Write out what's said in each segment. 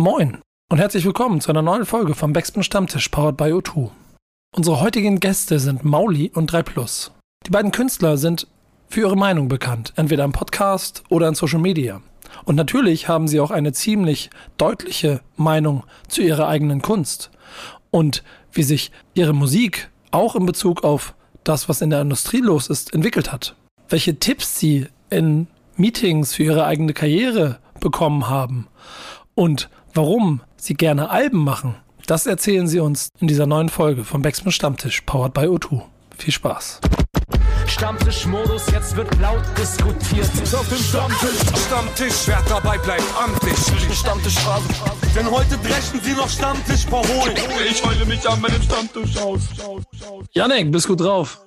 Moin und herzlich willkommen zu einer neuen Folge vom Backspin Stammtisch powered by O2. Unsere heutigen Gäste sind Mauli und 3 Plus. Die beiden Künstler sind für ihre Meinung bekannt, entweder im Podcast oder in Social Media. Und natürlich haben sie auch eine ziemlich deutliche Meinung zu ihrer eigenen Kunst und wie sich ihre Musik auch in Bezug auf das, was in der Industrie los ist, entwickelt hat. Welche Tipps sie in Meetings für ihre eigene Karriere bekommen haben und warum sie gerne Alben machen, das erzählen sie uns in dieser neuen Folge vom Backspin Stammtisch, powered by O2. Viel Spaß. Stammtischmodus, jetzt wird laut diskutiert. Auf dem Stammtisch, Stammtisch, wer dabei bleibt, amtlich. Stammtischphase. Denn heute brechen sie noch Stammtisch verholen. Ich heule mich an meinem Stammtisch aus. Janek, bist gut drauf?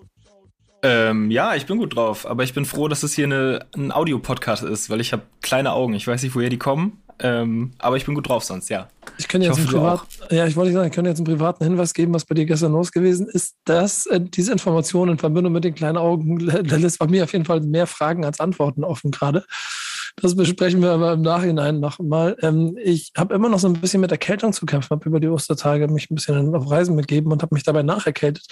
Ähm, ja, ich bin gut drauf, aber ich bin froh, dass es hier eine, ein Audio-Podcast ist, weil ich habe kleine Augen. Ich weiß nicht, woher die kommen, ähm, aber ich bin gut drauf sonst, ja. Ich könnte jetzt Ich einen hoffe, du Privat, ja, ich wollte sagen, ich könnte jetzt einen privaten Hinweis geben, was bei dir gestern los gewesen ist. Dass äh, diese Information in Verbindung mit den kleinen Augen da lässt bei mir auf jeden Fall mehr Fragen als Antworten offen gerade. Das besprechen wir aber im Nachhinein noch mal. Ähm, ich habe immer noch so ein bisschen mit Erkältung zu kämpfen, habe über die Ostertage mich ein bisschen auf Reisen begeben und habe mich dabei nacherkältet.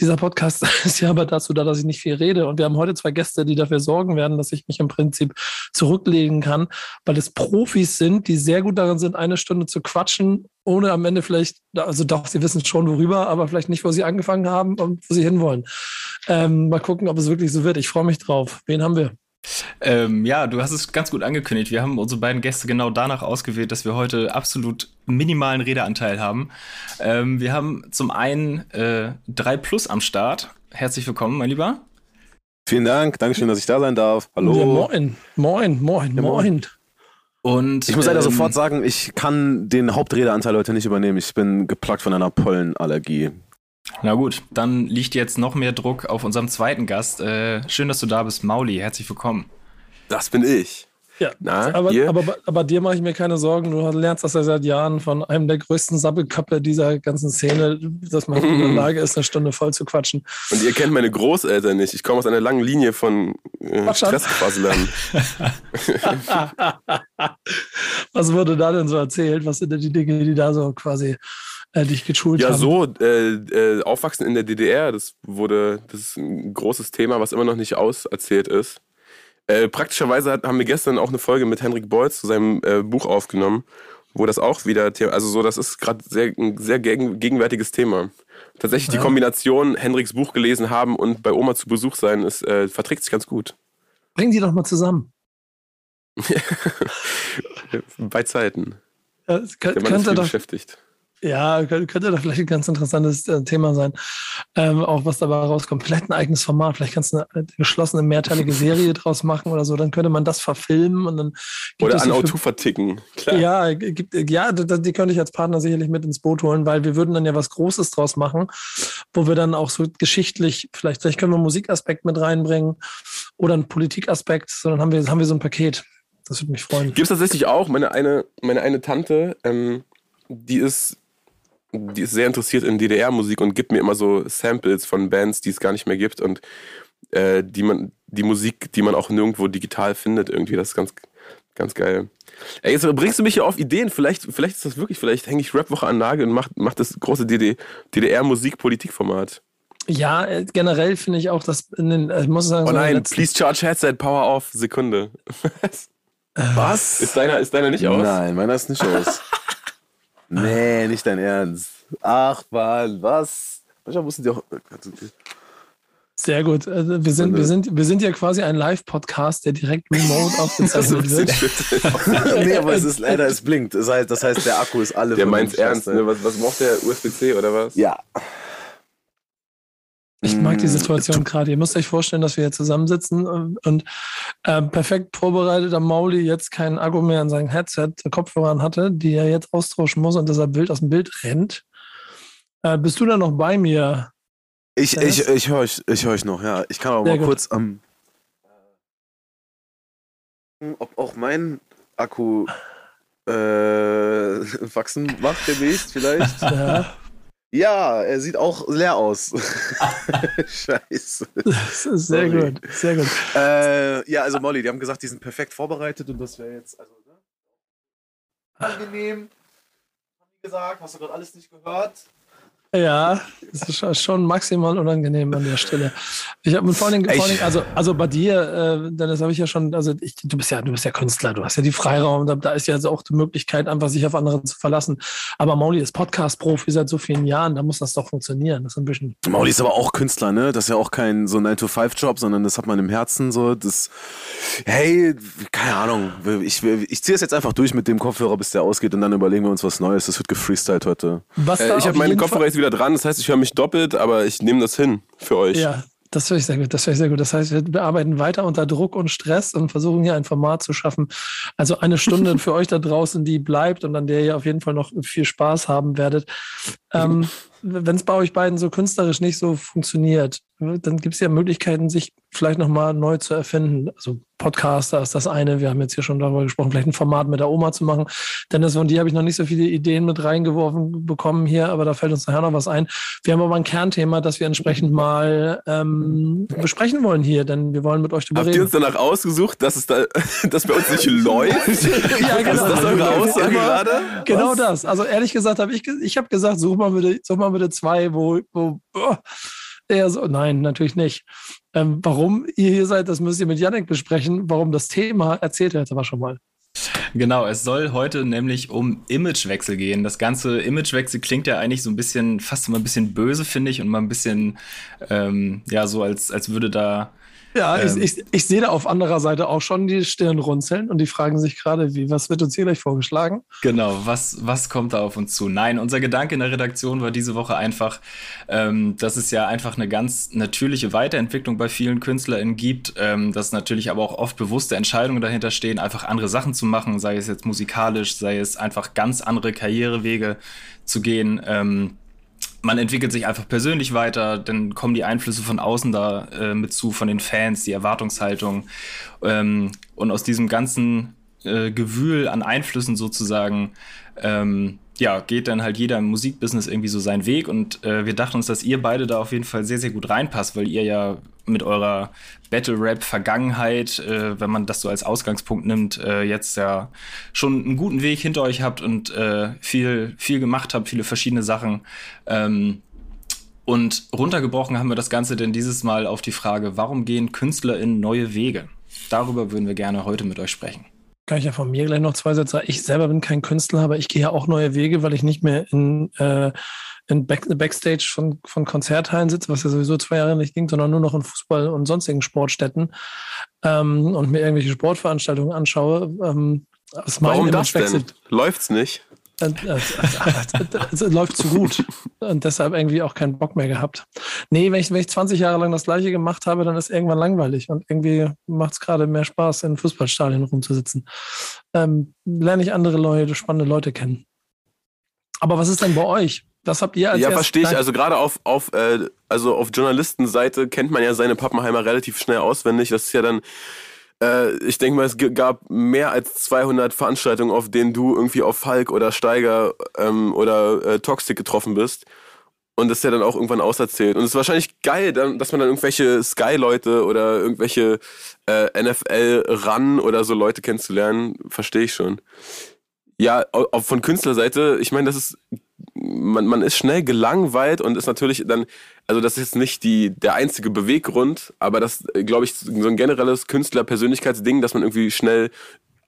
Dieser Podcast ist ja aber dazu da, dass ich nicht viel rede. Und wir haben heute zwei Gäste, die dafür sorgen werden, dass ich mich im Prinzip zurücklegen kann, weil es Profis sind, die sehr gut darin sind, eine Stunde zu quatschen, ohne am Ende vielleicht, also doch, sie wissen schon worüber, aber vielleicht nicht, wo sie angefangen haben und wo sie hinwollen. Ähm, mal gucken, ob es wirklich so wird. Ich freue mich drauf. Wen haben wir? Ähm, ja, du hast es ganz gut angekündigt. Wir haben unsere beiden Gäste genau danach ausgewählt, dass wir heute absolut minimalen Redeanteil haben. Ähm, wir haben zum einen äh, 3 Plus am Start. Herzlich willkommen, mein Lieber. Vielen Dank, Dankeschön, dass ich da sein darf. Hallo. Ja, moin, moin, moin, Ja, moin. moin. Und Ich muss leider ähm, sofort sagen, ich kann den Hauptredeanteil heute nicht übernehmen. Ich bin geplagt von einer Pollenallergie. Na gut, dann liegt jetzt noch mehr Druck auf unserem zweiten Gast. Äh, schön, dass du da bist, Mauli. Herzlich willkommen. Das bin ich. Ja, Na, aber, ihr? aber, aber dir mache ich mir keine Sorgen. Du lernst das ja seit Jahren von einem der größten Sabbelköpfe dieser ganzen Szene, dass man in der Lage ist, eine Stunde voll zu quatschen. Und ihr kennt meine Großeltern nicht. Ich komme aus einer langen Linie von äh. Stressquasslern. Was wurde da denn so erzählt? Was sind denn die Dinge, die da so quasi äh, dich geschult Ja, haben? so, äh, äh, Aufwachsen in der DDR, das wurde, das ist ein großes Thema, was immer noch nicht auserzählt ist. Äh, praktischerweise hat, haben wir gestern auch eine Folge mit Henrik Bolz zu seinem äh, Buch aufgenommen, wo das auch wieder, The- also so, das ist gerade sehr, ein sehr gegen, gegenwärtiges Thema. Tatsächlich die Ja. Kombination Henriks Buch gelesen haben und bei Oma zu Besuch sein, ist, äh, verträgt sich ganz gut. Bring die doch mal zusammen. bei Zeiten. Ja, es kö- Der Mann ist könnte doch, beschäftigt. Ja, könnte, doch vielleicht ein ganz interessantes äh, Thema sein. Ähm, auch was dabei rauskommt. Vielleicht ein eigenes Format. Vielleicht kannst du eine, geschlossene mehrteilige Serie draus machen oder so. Dann könnte man das verfilmen und dann Oder an so Auto verticken. Klar. Ja, gibt, ja, d- d- die könnte ich als Partner sicherlich mit ins Boot holen, weil wir würden dann ja was Großes draus machen, wo wir dann auch so geschichtlich, vielleicht, vielleicht können wir einen Musikaspekt mit reinbringen oder einen Politikaspekt, sondern haben wir, haben wir so ein Paket. Das würde mich freuen. Gibt es tatsächlich auch. Meine eine, meine eine Tante, ähm, die ist die ist sehr interessiert in DDR-Musik und gibt mir immer so Samples von Bands, die es gar nicht mehr gibt und äh, die man, die Musik, die man auch nirgendwo digital findet, irgendwie. Das ist ganz, ganz geil. Ey, jetzt bringst du mich hier auf Ideen. Vielleicht, vielleicht ist das wirklich, vielleicht hänge ich Rapwoche an Nagel und mach, mach das große DD DDR-Musik-Politikformat. Ja, äh, generell finde ich auch, dass in den, äh, ich muss sagen, Oh so nein, letzten- please charge headset, power off, Sekunde. Was? Ist deiner, ist deiner nicht aus? Nein, meiner ist nicht aus. nee, nicht dein Ernst. Ach, Mann, was? Manchmal mussten die auch. Sehr gut. Also wir, sind, wir, sind, wir sind ja quasi ein Live-Podcast, der direkt remote aufgezeichnet wird. nee, aber es ist leider, es blinkt. Heißt, das heißt, der Akku ist alle. Der dem ernst, ne? Was, was braucht der USB-C oder was? Ja. Ich mag die Mm, Situation gerade. Ihr müsst euch vorstellen, dass wir hier zusammensitzen und, und äh, perfekt vorbereitet am Mauli jetzt keinen Akku mehr an seinem Headset, Kopfhörern hatte, die er jetzt austauschen muss und deshalb wild aus dem Bild rennt. Äh, bist du da noch bei mir? Ich, Dennis? ich, ich höre euch, ich hör euch noch, ja. Ich kann aber Sehr mal gut. kurz am. ob auch mein Akku äh, wachsen macht demnächst vielleicht. Ja, ja, er sieht auch leer aus. Scheiße. das ist sehr Sorry. gut, sehr gut. Äh, ja, also Molly, die haben gesagt, die sind perfekt vorbereitet und das wäre jetzt also ne? angenehm. gesagt? Hast du gerade alles nicht gehört? Ja, es ist schon maximal unangenehm an der Stelle. Ich habe vor vor allem, also, also bei dir, äh, Dennis, habe ich ja schon, also ich, du bist ja, du bist ja Künstler, du hast ja die Freiraum, da, da ist ja also auch die Möglichkeit, einfach sich auf andere zu verlassen. Aber Mauli ist Podcast-Profi seit so vielen Jahren, da muss das doch funktionieren. Das ist ein bisschen. Mauli ist aber auch Künstler, ne? Das ist ja auch kein so 9-to-5-Job, sondern das hat man im Herzen so. Das, hey, keine Ahnung. Ich, ich ziehe es jetzt einfach durch mit dem Kopfhörer, bis der ausgeht und dann überlegen wir uns was Neues. Das wird gefreestylt heute. Was äh, ich habe meine Kopfhörer jetzt wieder dran, das heißt, ich höre mich doppelt, aber ich nehme das hin für euch. Ja, das finde ich sehr gut. Das finde ich sehr gut. Das heißt, wir arbeiten weiter unter Druck und Stress und versuchen hier ein Format zu schaffen. Also eine Stunde für euch da draußen, die bleibt und an der ihr auf jeden Fall noch viel Spaß haben werdet. Ähm, Wenn es bei euch beiden so künstlerisch nicht so funktioniert, dann gibt es ja Möglichkeiten, sich vielleicht nochmal neu zu erfinden. Also Podcaster ist das eine. Wir haben jetzt hier schon darüber gesprochen, vielleicht ein Format mit der Oma zu machen. Dennis und die habe ich noch nicht so viele Ideen mit reingeworfen bekommen hier, aber da fällt uns nachher noch was ein. Wir haben aber ein Kernthema, das wir entsprechend mal ähm, besprechen wollen hier, denn wir wollen mit euch darüber Habt reden. Habt ihr uns danach ausgesucht, dass es da, dass bei uns nicht läuft? ja, genau. Ist das eure Aussage gerade? Genau was? das. Also ehrlich gesagt habe ich, ich habe gesagt, such mal bitte, such mal bitte zwei, wo, wo oh, eher so, nein, natürlich nicht. Ähm, warum ihr hier seid, das müsst ihr mit Yannick besprechen. Warum das Thema erzählt er jetzt aber schon mal. Genau, es soll heute nämlich um Imagewechsel gehen. Das ganze Imagewechsel klingt ja eigentlich so ein bisschen, fast immer ein bisschen böse, finde ich, und mal ein bisschen, ähm, ja, so als, als würde da ja, ähm, ich, ich, ich, sehe da auf anderer Seite auch schon die Stirn runzeln und die fragen sich gerade, wie, was wird uns hier gleich vorgeschlagen? Genau, was, was kommt da auf uns zu? Nein, unser Gedanke in der Redaktion war diese Woche einfach, ähm, dass es ja einfach eine ganz natürliche Weiterentwicklung bei vielen KünstlerInnen gibt, ähm, dass natürlich aber auch oft bewusste Entscheidungen dahinter stehen, einfach andere Sachen zu machen, sei es jetzt musikalisch, sei es einfach ganz andere Karrierewege zu gehen. Ähm, man entwickelt sich einfach persönlich weiter, dann kommen die Einflüsse von außen da äh, mit zu, von den Fans, die Erwartungshaltung. Ähm, und aus diesem ganzen äh, Gewühl an Einflüssen sozusagen, ähm, ja, geht dann halt jeder im Musikbusiness irgendwie so seinen Weg. Und äh, wir dachten uns, dass ihr beide da auf jeden Fall sehr, sehr gut reinpasst, weil ihr ja mit eurer Battle-Rap-Vergangenheit, äh, wenn man das so als Ausgangspunkt nimmt, äh, jetzt ja schon einen guten Weg hinter euch habt und äh, viel, viel gemacht habt, viele verschiedene Sachen. Ähm, und runtergebrochen haben wir das Ganze denn dieses Mal auf die Frage, warum gehen Künstler in neue Wege? Darüber würden wir gerne heute mit euch sprechen. Kann ich ja von mir gleich noch zwei Sätze sagen. Ich selber bin kein Künstler, aber ich gehe ja auch neue Wege, weil ich nicht mehr in äh, in Back Backstage von, von Konzerthallen sitze, was ja sowieso zwei Jahre nicht ging, sondern nur noch in Fußball- und sonstigen Sportstätten ähm, und mir irgendwelche Sportveranstaltungen anschaue. Ähm, Warum das denn? Läuft's nicht? Äh, es läuft zu gut und deshalb irgendwie auch keinen Bock mehr gehabt. Nee, wenn ich, wenn ich 20 Jahre lang das Gleiche gemacht habe, dann ist irgendwann langweilig und irgendwie macht es gerade mehr Spaß, in Fußballstadien rumzusitzen. Ähm, lerne ich andere Leute, spannende Leute kennen. Aber was ist denn bei euch? Das habt ihr als Ja, verstehe ich. Also gerade auf, auf, äh, also auf Journalistenseite kennt man ja seine Pappenheimer relativ schnell auswendig. Das ist ja dann, äh, ich denke mal, es gab mehr als 200 Veranstaltungen, auf denen du irgendwie auf Falk oder Steiger ähm, oder äh, Toxic getroffen bist. Und das ist ja dann auch irgendwann auserzählt. Und es ist wahrscheinlich geil, dass man dann irgendwelche Sky-Leute oder irgendwelche äh, NFL-Run oder so Leute kennenzulernen, verstehe ich schon. Ja, auch von Künstlerseite, ich meine, das ist man, man ist schnell gelangweilt und ist natürlich dann, also das ist jetzt nicht die, der einzige Beweggrund, aber das, glaube ich, so ein generelles Künstler-Persönlichkeitsding, dass man irgendwie schnell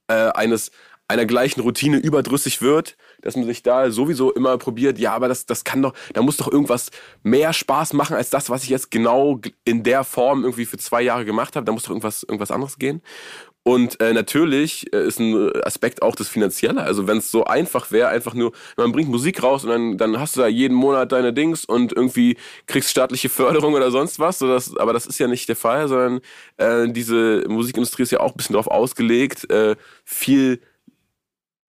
äh, eines einer gleichen Routine überdrüssig wird, dass man sich da sowieso immer probiert, ja, aber das, das kann doch, da muss doch irgendwas mehr Spaß machen als das, was ich jetzt genau in der Form irgendwie für zwei Jahre gemacht habe. Da muss doch irgendwas, irgendwas anderes gehen. Und äh, natürlich äh, ist ein Aspekt auch das Finanzielle. Also wenn es so einfach wäre, einfach nur, man bringt Musik raus und dann, dann hast du da jeden Monat deine Dings und irgendwie kriegst staatliche Förderung oder sonst was. So das, aber das ist ja nicht der Fall, sondern äh, diese Musikindustrie ist ja auch ein bisschen darauf ausgelegt, äh, viel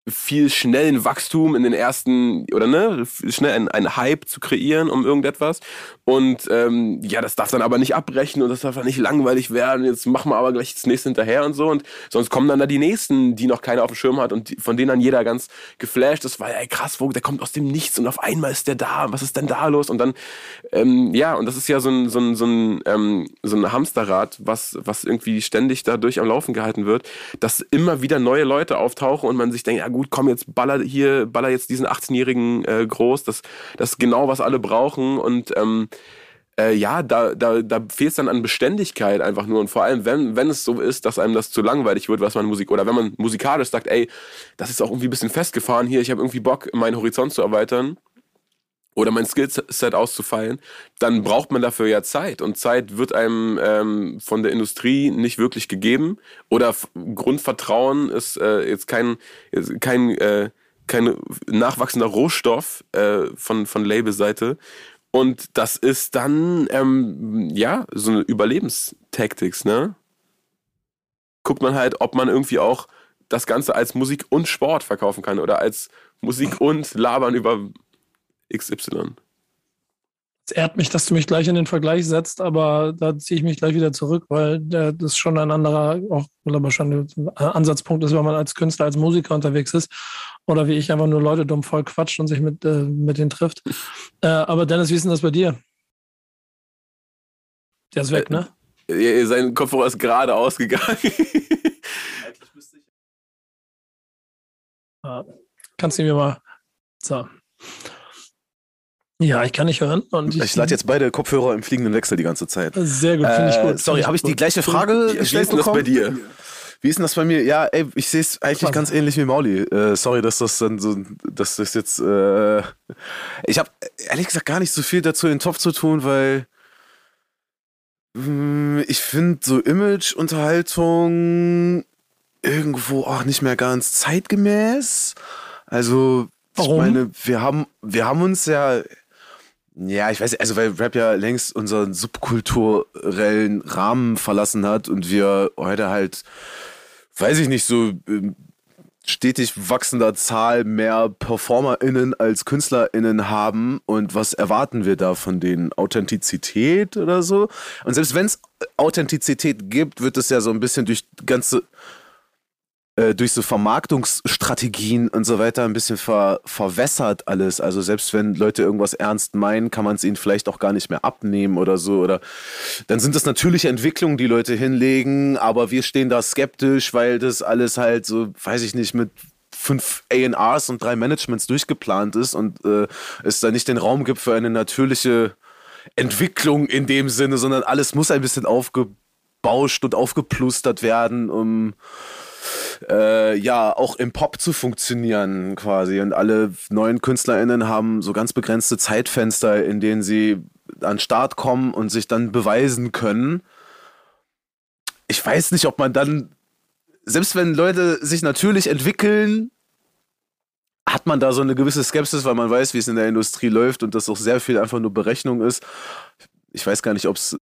viel schnellen Wachstum in den ersten, oder ne, schnell einen, einen Hype zu kreieren um irgendetwas. Und ähm, ja, das darf dann aber nicht abbrechen und das darf dann nicht langweilig werden. Jetzt machen wir aber gleich das nächste hinterher und so. Und sonst kommen dann da die nächsten, die noch keiner auf dem Schirm hat und die, von denen dann jeder ganz geflasht ist, weil, ey, krass, wo, der kommt aus dem Nichts und auf einmal ist der da. Was ist denn da los? Und dann, ähm, ja, und das ist ja so ein, so ein, so ein, ähm, so ein Hamsterrad, was, was irgendwie ständig dadurch am Laufen gehalten wird, dass immer wieder neue Leute auftauchen und man sich denkt, ja gut, komm jetzt baller hier, baller jetzt diesen 18-Jährigen äh, groß, das, das ist genau, was alle brauchen und ähm, äh, ja, da, da, da fehlt es dann an Beständigkeit einfach nur. Und vor allem, wenn, wenn es so ist, dass einem das zu langweilig wird, was man Musik, oder wenn man musikalisch sagt, ey, das ist auch irgendwie ein bisschen festgefahren hier, ich habe irgendwie Bock, meinen Horizont zu erweitern oder mein Skillset auszufeilen, dann braucht man dafür ja Zeit. Und Zeit wird einem ähm, von der Industrie nicht wirklich gegeben. Oder Grundvertrauen ist äh, jetzt kein, kein, äh, kein nachwachsender Rohstoff äh, von, von Labelseite. Und das ist dann, ähm, ja, so eine Überlebenstaktik, ne? Guckt man halt, ob man irgendwie auch das Ganze als Musik und Sport verkaufen kann oder als Musik und Labern über XY. Es ehrt mich, dass du mich gleich in den Vergleich setzt, aber da ziehe ich mich gleich wieder zurück, weil das schon ein anderer, auch wahrscheinlich ein Ansatzpunkt ist, wenn man als Künstler, als Musiker unterwegs ist oder wie ich einfach nur Leute dumm voll quatscht und sich mit, äh, mit denen trifft. Äh, aber Dennis, wie ist denn das bei dir? Der ist weg, ne? Äh, sein Kopfhörer ist gerade ausgegangen. ja, kannst du mir mal. So. Ja, ich kann nicht hören. Und ich, ich lade jetzt beide Kopfhörer im fliegenden Wechsel die ganze Zeit. Sehr gut, finde ich äh, gut. Sorry, habe ich die gleiche Frage wie, gestellt wie ist bekommen? das bei dir? Wie ist denn das bei mir? Ja, ey, ich sehe es eigentlich ganz ähnlich wie Mauli. Äh, sorry, dass das dann so, dass das jetzt. Äh, ich habe ehrlich gesagt gar nicht so viel dazu in den Topf zu tun, weil mh, hm, ich finde so Image-Unterhaltung irgendwo auch nicht mehr ganz zeitgemäß. Also, Warum? ich meine, wir haben, wir haben uns ja ja, ich weiß, also weil Rap ja längst unseren subkulturellen Rahmen verlassen hat und wir heute halt, weiß ich nicht, so ähm, stetig wachsender Zahl mehr PerformerInnen als KünstlerInnen haben und was erwarten wir da von denen? Authentizität oder so? Und selbst wenn es Authentizität gibt, wird es ja so ein bisschen durch ganze äh, durch so Vermarktungsstrategien und so weiter ein bisschen ver, verwässert alles. Also selbst wenn Leute irgendwas ernst meinen, kann man es ihnen vielleicht auch gar nicht mehr abnehmen oder so. Oder dann sind das natürliche Entwicklungen, die Leute hinlegen, aber wir stehen da skeptisch, weil das alles halt so, weiß ich nicht, mit fünf ARs und drei Managements durchgeplant ist und äh, es da nicht den Raum gibt für eine natürliche Entwicklung in dem Sinne, sondern alles muss ein bisschen aufgebauscht und aufgeplustert werden, um äh, ja auch im Pop zu funktionieren quasi. Und alle neuen KünstlerInnen haben so ganz begrenzte Zeitfenster, in denen sie an Start kommen und sich dann beweisen können. Ich weiß nicht, ob man dann, selbst wenn Leute sich natürlich entwickeln, hat man da so eine gewisse Skepsis, weil man weiß, wie es in der Industrie läuft und das auch sehr viel einfach nur Berechnung ist. Ich weiß gar nicht, ob es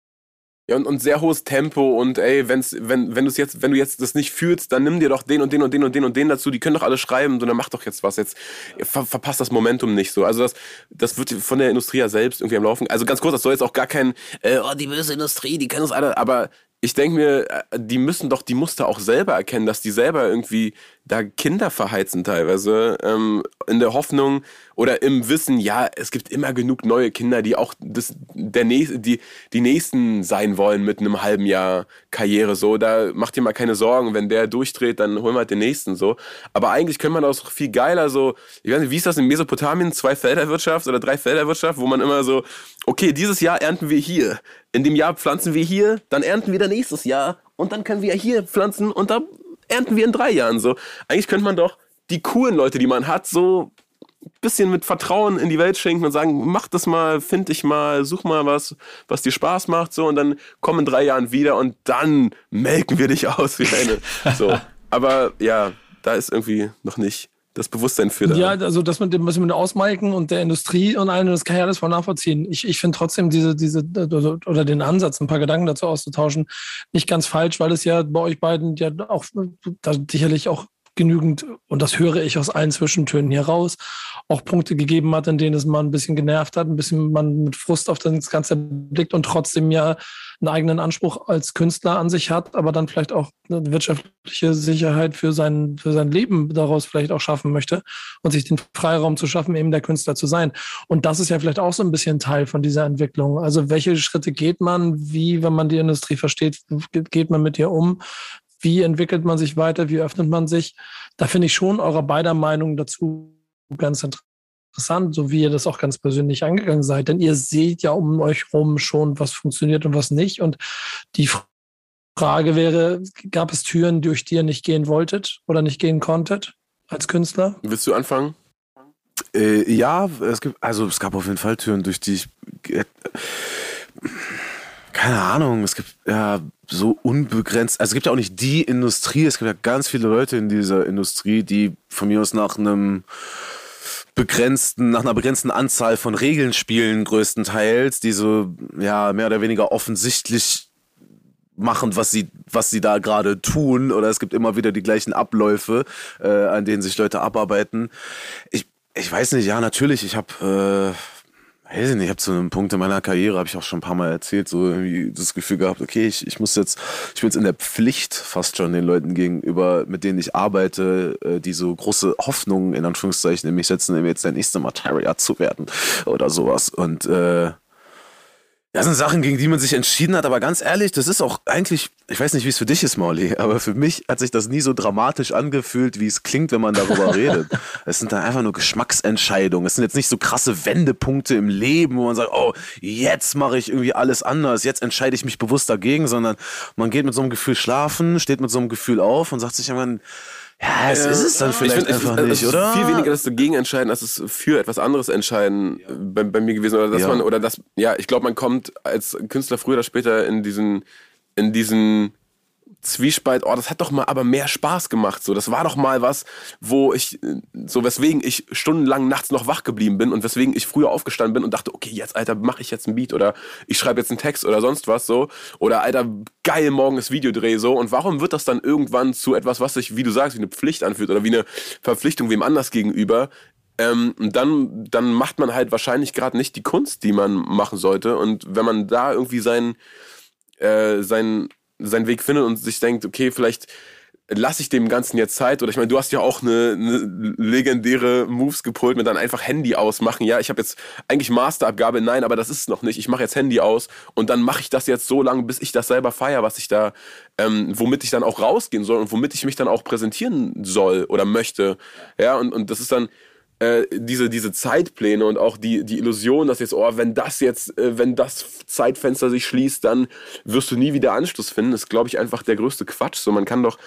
ja, und, und sehr hohes Tempo und ey, wenn's, wenn, wenn, du's jetzt, wenn du jetzt das nicht fühlst, dann nimm dir doch den und den und den und den und den dazu, die können doch alle schreiben, so dann mach doch jetzt was. Jetzt ver, verpasst das Momentum nicht so. Also das, das wird von der Industrie ja selbst irgendwie am Laufen. Also ganz kurz, das soll jetzt auch gar kein, äh, oh, die böse Industrie, die kennen uns alle, aber ich denke mir, äh, die müssen doch die Muster auch selber erkennen, dass die selber irgendwie da Kinder verheizen teilweise, ähm, in der Hoffnung oder im Wissen, ja, es gibt immer genug neue Kinder, die auch das, der nächste, die, die Nächsten sein wollen mit einem halben Jahr Karriere. So, da macht ihr mal keine Sorgen, wenn der durchdreht, dann holen wir halt den nächsten so. Aber eigentlich könnte man das viel geiler so, ich weiß nicht, wie ist das in Mesopotamien, zwei Felderwirtschaft oder drei Felderwirtschaft, wo man immer so, okay, dieses Jahr ernten wir hier, in dem Jahr pflanzen wir hier, dann ernten wir dann nächstes Jahr und dann können wir hier pflanzen und dann ernten wir in drei Jahren so. Eigentlich könnte man doch die coolen Leute, die man hat, so ein bisschen mit Vertrauen in die Welt schenken und sagen, mach das mal, find dich mal, such mal was, was dir Spaß macht, so, und dann komm in drei Jahren wieder und dann melken wir dich aus wie eine. So. Aber ja, da ist irgendwie noch nicht das Bewusstsein für da. Ja, also das mit dem, was mit dem Ausmalken und der Industrie und allem, das kann ich alles voll nachvollziehen. Ich, ich finde trotzdem diese, diese, oder den Ansatz, ein paar Gedanken dazu auszutauschen, nicht ganz falsch, weil es ja bei euch beiden ja auch da sicherlich auch genügend, und das höre ich aus allen Zwischentönen hier raus, auch Punkte gegeben hat, in denen es mal ein bisschen genervt hat, ein bisschen man mit Frust auf das Ganze blickt und trotzdem ja einen eigenen Anspruch als Künstler an sich hat, aber dann vielleicht auch eine wirtschaftliche Sicherheit für sein, für sein Leben daraus vielleicht auch schaffen möchte und sich den Freiraum zu schaffen, eben der Künstler zu sein. Und das ist ja vielleicht auch so ein bisschen Teil von dieser Entwicklung. Also welche Schritte geht man, wie, wenn man die Industrie versteht, geht man mit ihr um? wie entwickelt man sich weiter, wie öffnet man sich. Da finde ich schon eure beider Meinung dazu ganz interessant, so wie ihr das auch ganz persönlich angegangen seid. Denn ihr seht ja um euch rum schon, was funktioniert und was nicht. Und die Frage wäre, gab es Türen, durch die ihr nicht gehen wolltet oder nicht gehen konntet als Künstler? Willst du anfangen? Äh, ja, es gibt, also es gab auf jeden Fall Türen, durch die ich. Äh, keine Ahnung, es gibt ja so unbegrenzt, also es gibt ja auch nicht die Industrie, es gibt ja ganz viele Leute in dieser Industrie, die von mir aus nach einem begrenzten, nach einer begrenzten Anzahl von Regeln spielen, größtenteils, die so, ja, mehr oder weniger offensichtlich machen, was sie, was sie da gerade tun, oder es gibt immer wieder die gleichen Abläufe, äh, an denen sich Leute abarbeiten. Ich, ich weiß nicht, ja, natürlich, ich habe äh, weiß ich nicht, ich habe zu einem Punkt in meiner Karriere, habe ich auch schon ein paar Mal erzählt, so irgendwie das Gefühl gehabt, okay, ich, ich muss jetzt, ich bin jetzt in der Pflicht fast schon den Leuten gegenüber, mit denen ich arbeite, äh, die so große Hoffnungen in Anführungszeichen in mich setzen, jetzt der nächste Materia zu werden oder sowas. Und äh, das sind Sachen, gegen die man sich entschieden hat, aber ganz ehrlich, das ist auch eigentlich, ich weiß nicht, wie es für dich ist, Molly, aber für mich hat sich das nie so dramatisch angefühlt, wie es klingt, wenn man darüber redet. Es sind dann einfach nur Geschmacksentscheidungen. Es sind jetzt nicht so krasse Wendepunkte im Leben, wo man sagt, oh, jetzt mache ich irgendwie alles anders, jetzt entscheide ich mich bewusst dagegen, sondern man geht mit so einem Gefühl schlafen, steht mit so einem Gefühl auf und sagt sich irgendwann, ja, es ist es dann vielleicht find, einfach es, nicht, es ist oder? Viel weniger das dagegen entscheiden, als es für etwas anderes entscheiden äh, bei, bei mir gewesen. Oder dass Ja. man, oder das, ja, ich glaube, man kommt als Künstler früher oder später in diesen, in diesen Zwiespalt, oh, das hat doch mal aber mehr Spaß gemacht. So, das war doch mal was, wo ich, äh, so weswegen ich stundenlang nachts noch wach geblieben bin und weswegen ich früher aufgestanden bin und dachte, okay, jetzt, Alter, mache ich jetzt einen Beat oder ich schreibe jetzt einen Text oder sonst was so. Oder Alter, geil, morgen ist Videodreh so. Und warum wird das dann irgendwann zu etwas, was sich, wie du sagst, wie eine Pflicht anfühlt oder wie eine Verpflichtung wem anders gegenüber? Ähm, dann, dann macht man halt wahrscheinlich gerade nicht die Kunst, die man machen sollte. Und wenn man da irgendwie seinen, äh, seinen, seinen Weg findet und sich denkt, okay, vielleicht lasse ich dem Ganzen jetzt Zeit. Oder ich meine, du hast ja auch eine, eine legendäre Moves gepult mit dann einfach Handy ausmachen. Ja, ich habe jetzt eigentlich Masterabgabe, nein, aber das ist es noch nicht. Ich mache jetzt Handy aus und dann mache ich das jetzt so lange, bis ich das selber feier, was ich da, ähm, womit ich dann auch rausgehen soll und womit ich mich dann auch präsentieren soll oder möchte. Ja, und, und das ist dann äh, diese, diese Zeitpläne und auch die, die Illusion, dass jetzt, oh, wenn das jetzt, äh, wenn das Zeitfenster sich schließt, dann wirst du nie wieder Anschluss finden, ist, glaube ich, einfach der größte Quatsch. So, man kann doch,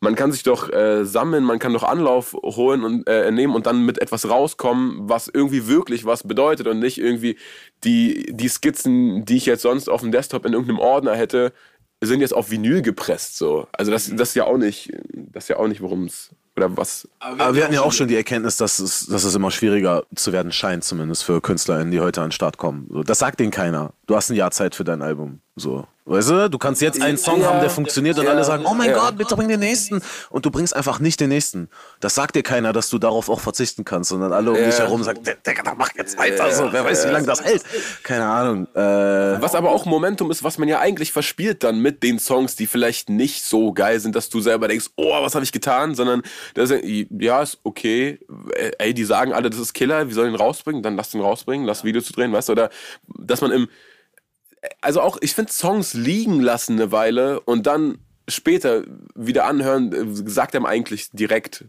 man kann sich doch äh, sammeln, man kann doch Anlauf holen und äh, nehmen und dann mit etwas rauskommen, was irgendwie wirklich was bedeutet und nicht irgendwie die, die Skizzen, die ich jetzt sonst auf dem Desktop in irgendeinem Ordner hätte, sind jetzt auf Vinyl gepresst. So. Also das, das ist ja auch nicht, das ist ja auch nicht, worum es oder was. Aber wir hatten ja auch schon die Erkenntnis, dass es, dass es immer schwieriger zu werden scheint, zumindest für KünstlerInnen, die heute an den Start kommen. So, das sagt denen keiner. Du hast ein Jahr Zeit für dein Album. So. Weißt du, du kannst jetzt einen Song Ja, haben, der funktioniert und ja, alle sagen, oh mein ja. Gott, bitte bring den nächsten. Und du bringst einfach nicht den nächsten. Das sagt dir keiner, dass du darauf auch verzichten kannst, sondern alle um dich herum sagen, Digga, dann mach jetzt weiter. so, wer weiß, wie lange das hält. Keine Ahnung. Äh, Was aber auch Momentum ist, was man ja eigentlich verspielt dann mit den Songs, die vielleicht nicht so geil sind, dass du selber denkst, oh, was habe ich getan, sondern das ja, ist okay. Ey, die sagen alle, das ist Killer, wir sollen ihn rausbringen, dann lass den rausbringen, lass Video zu drehen, weißt du, oder dass man im also auch, ich finde Songs liegen lassen eine Weile und dann später wieder anhören, äh, sagt einem eigentlich direkt,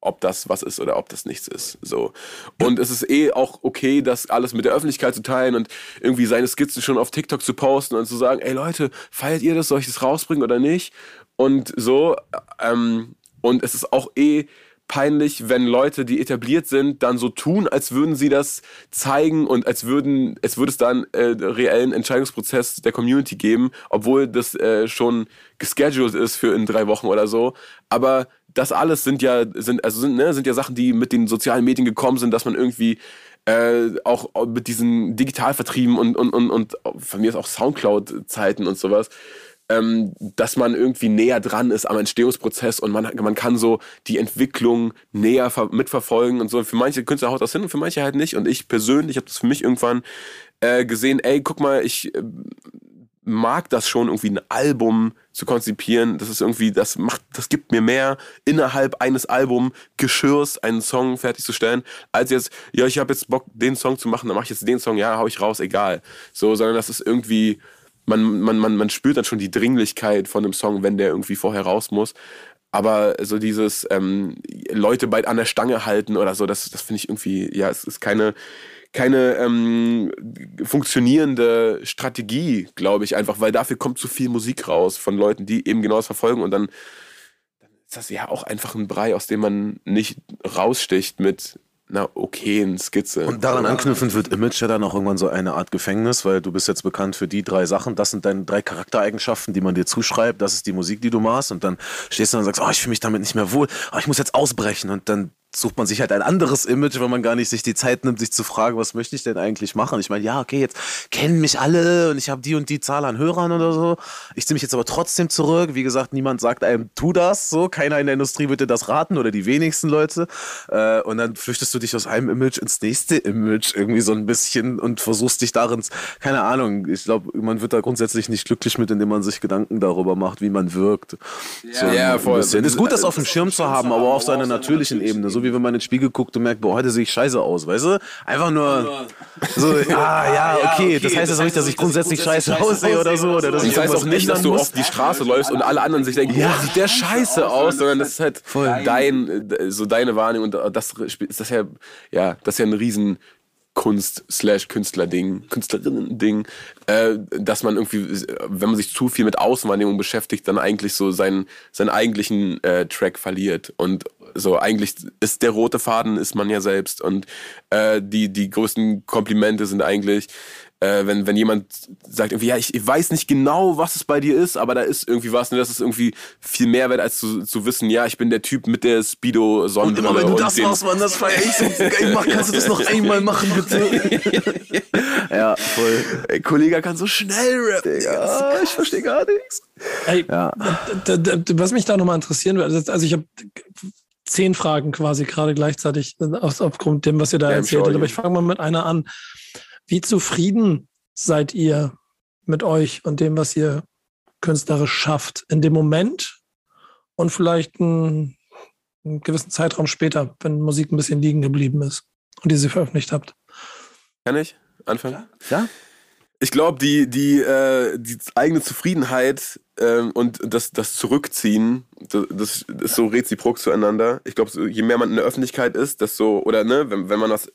ob das was ist oder ob das nichts ist. So. Und es ist eh auch okay, das alles mit der Öffentlichkeit zu teilen und irgendwie seine Skizzen schon auf TikTok zu posten und zu sagen, ey Leute, feiert ihr das, soll ich das rausbringen oder nicht? Und so, ähm, und es ist auch eh peinlich, wenn Leute, die etabliert sind, dann so tun, als würden sie das zeigen und als würden, es würde es dann äh, reellen Entscheidungsprozess der Community geben, obwohl das äh, schon gescheduled ist für in drei Wochen oder so. Aber das alles sind ja, sind, also sind, ne, sind ja Sachen, die mit den sozialen Medien gekommen sind, dass man irgendwie äh, auch mit diesen Digitalvertrieben und, und, und, und von mir ist auch Soundcloud-Zeiten und sowas, ähm, dass man irgendwie näher dran ist am Entstehungsprozess und man, man kann so die Entwicklung näher ver mitverfolgen und so. Für manche Künstler haut das hin und für manche halt nicht. Und ich persönlich habe das für mich irgendwann äh, gesehen, ey, guck mal, ich äh, mag das schon, irgendwie ein Album zu konzipieren. Das ist irgendwie, das macht, das gibt mir mehr, innerhalb eines Albumgeschirrs einen Song fertigzustellen, als jetzt, ja, ich habe jetzt Bock, den Song zu machen, dann mache ich jetzt den Song, ja, hau ich raus, egal. So, sondern das ist irgendwie, man, man, man, man spürt dann schon die Dringlichkeit von einem Song, wenn der irgendwie vorher raus muss. Aber so dieses ähm, Leute bei an der Stange halten oder so, das, das finde ich irgendwie, ja, es ist keine, keine ähm, funktionierende Strategie, glaube ich, einfach, weil dafür kommt zu viel Musik raus von Leuten, die eben genau das verfolgen und dann, dann ist das ja auch einfach ein Brei, aus dem man nicht raussticht mit einer okayen Skizze. Und daran anknüpfend wird Image ja dann auch irgendwann so eine Art Gefängnis, weil du bist jetzt bekannt für die drei Sachen. Das sind deine drei Charaktereigenschaften, die man dir zuschreibt. Das ist die Musik, die du machst. Und dann stehst du und sagst, oh, ich fühle mich damit nicht mehr wohl. Oh, ich muss jetzt ausbrechen. Und dann sucht man sich halt ein anderes Image, wenn man gar nicht sich die Zeit nimmt, sich zu fragen, was möchte ich denn eigentlich machen? Ich meine, ja, okay, jetzt kennen mich alle und ich habe die und die Zahl an Hörern oder so. Ich ziehe mich jetzt aber trotzdem zurück. Wie gesagt, niemand sagt einem, tu das so. Keiner in der Industrie wird dir das raten oder die wenigsten Leute. Äh, und dann flüchtest du dich aus einem Image ins nächste Image irgendwie so ein bisschen und versuchst dich darin, keine Ahnung, ich glaube, man wird da grundsätzlich nicht glücklich mit, indem man sich Gedanken darüber macht, wie man wirkt. So Ja, voll. Es ist gut, das auf dem Schirm zu haben, aber auf seiner natürlichen Ebene. So wie wenn man in den Spiegel guckt und merkt, boah, heute sehe ich scheiße aus, weißt du? Einfach nur so, ah, ja, okay. Das heißt jetzt auch nicht, dass ich grundsätzlich scheiße aussehe oder so. Oder dass ich Das heißt auch nicht, dass du muss. auf die Straße läufst und alle anderen sich denken, ja, sieht der scheiße aus, sondern das ist halt dein, äh, so deine Wahrnehmung und das ist das ja, ja, das ist ja ein riesen Kunst slash Künstler-Ding, Künstlerinnen-Ding, äh, dass man irgendwie, wenn man sich zu viel mit Außenwahrnehmung beschäftigt, dann eigentlich so seinen, seinen eigentlichen äh, Track verliert. Und so eigentlich ist der rote Faden, ist man ja selbst. Und äh, die, die größten Komplimente sind eigentlich, äh, wenn, wenn jemand sagt irgendwie, ja, ich, ich weiß nicht genau, was es bei dir ist, aber da ist irgendwie was und das ist irgendwie viel mehr wert, als zu, zu wissen, ja, ich bin der Typ mit der speedo Und sonnenbrille immer wenn du das machst, Mann, das feier ich so geil. Mach, kannst du das noch einmal machen, bitte? ja, voll. Ey, Kollege kann so schnell rappen. Ja, ich verstehe gar nichts. Ey, Ja. was mich da nochmal interessieren würde, also also ich habe zehn Fragen quasi gerade gleichzeitig äh, aus, aufgrund dem, was ihr da Ja, erzählt habt. Aber ich fange mal mit einer an. Wie zufrieden seid ihr mit euch und dem, was ihr künstlerisch schafft in dem Moment und vielleicht einen, einen gewissen Zeitraum später, wenn Musik ein bisschen liegen geblieben ist und ihr sie veröffentlicht habt? Kann ich anfangen? Ja? Ich glaube, die, die, äh, die eigene Zufriedenheit ähm, und das, das Zurückziehen, das, das ist so reziprok zueinander. Ich glaube, so, je mehr man in der Öffentlichkeit ist, desto, oder ne, wenn, wenn man was,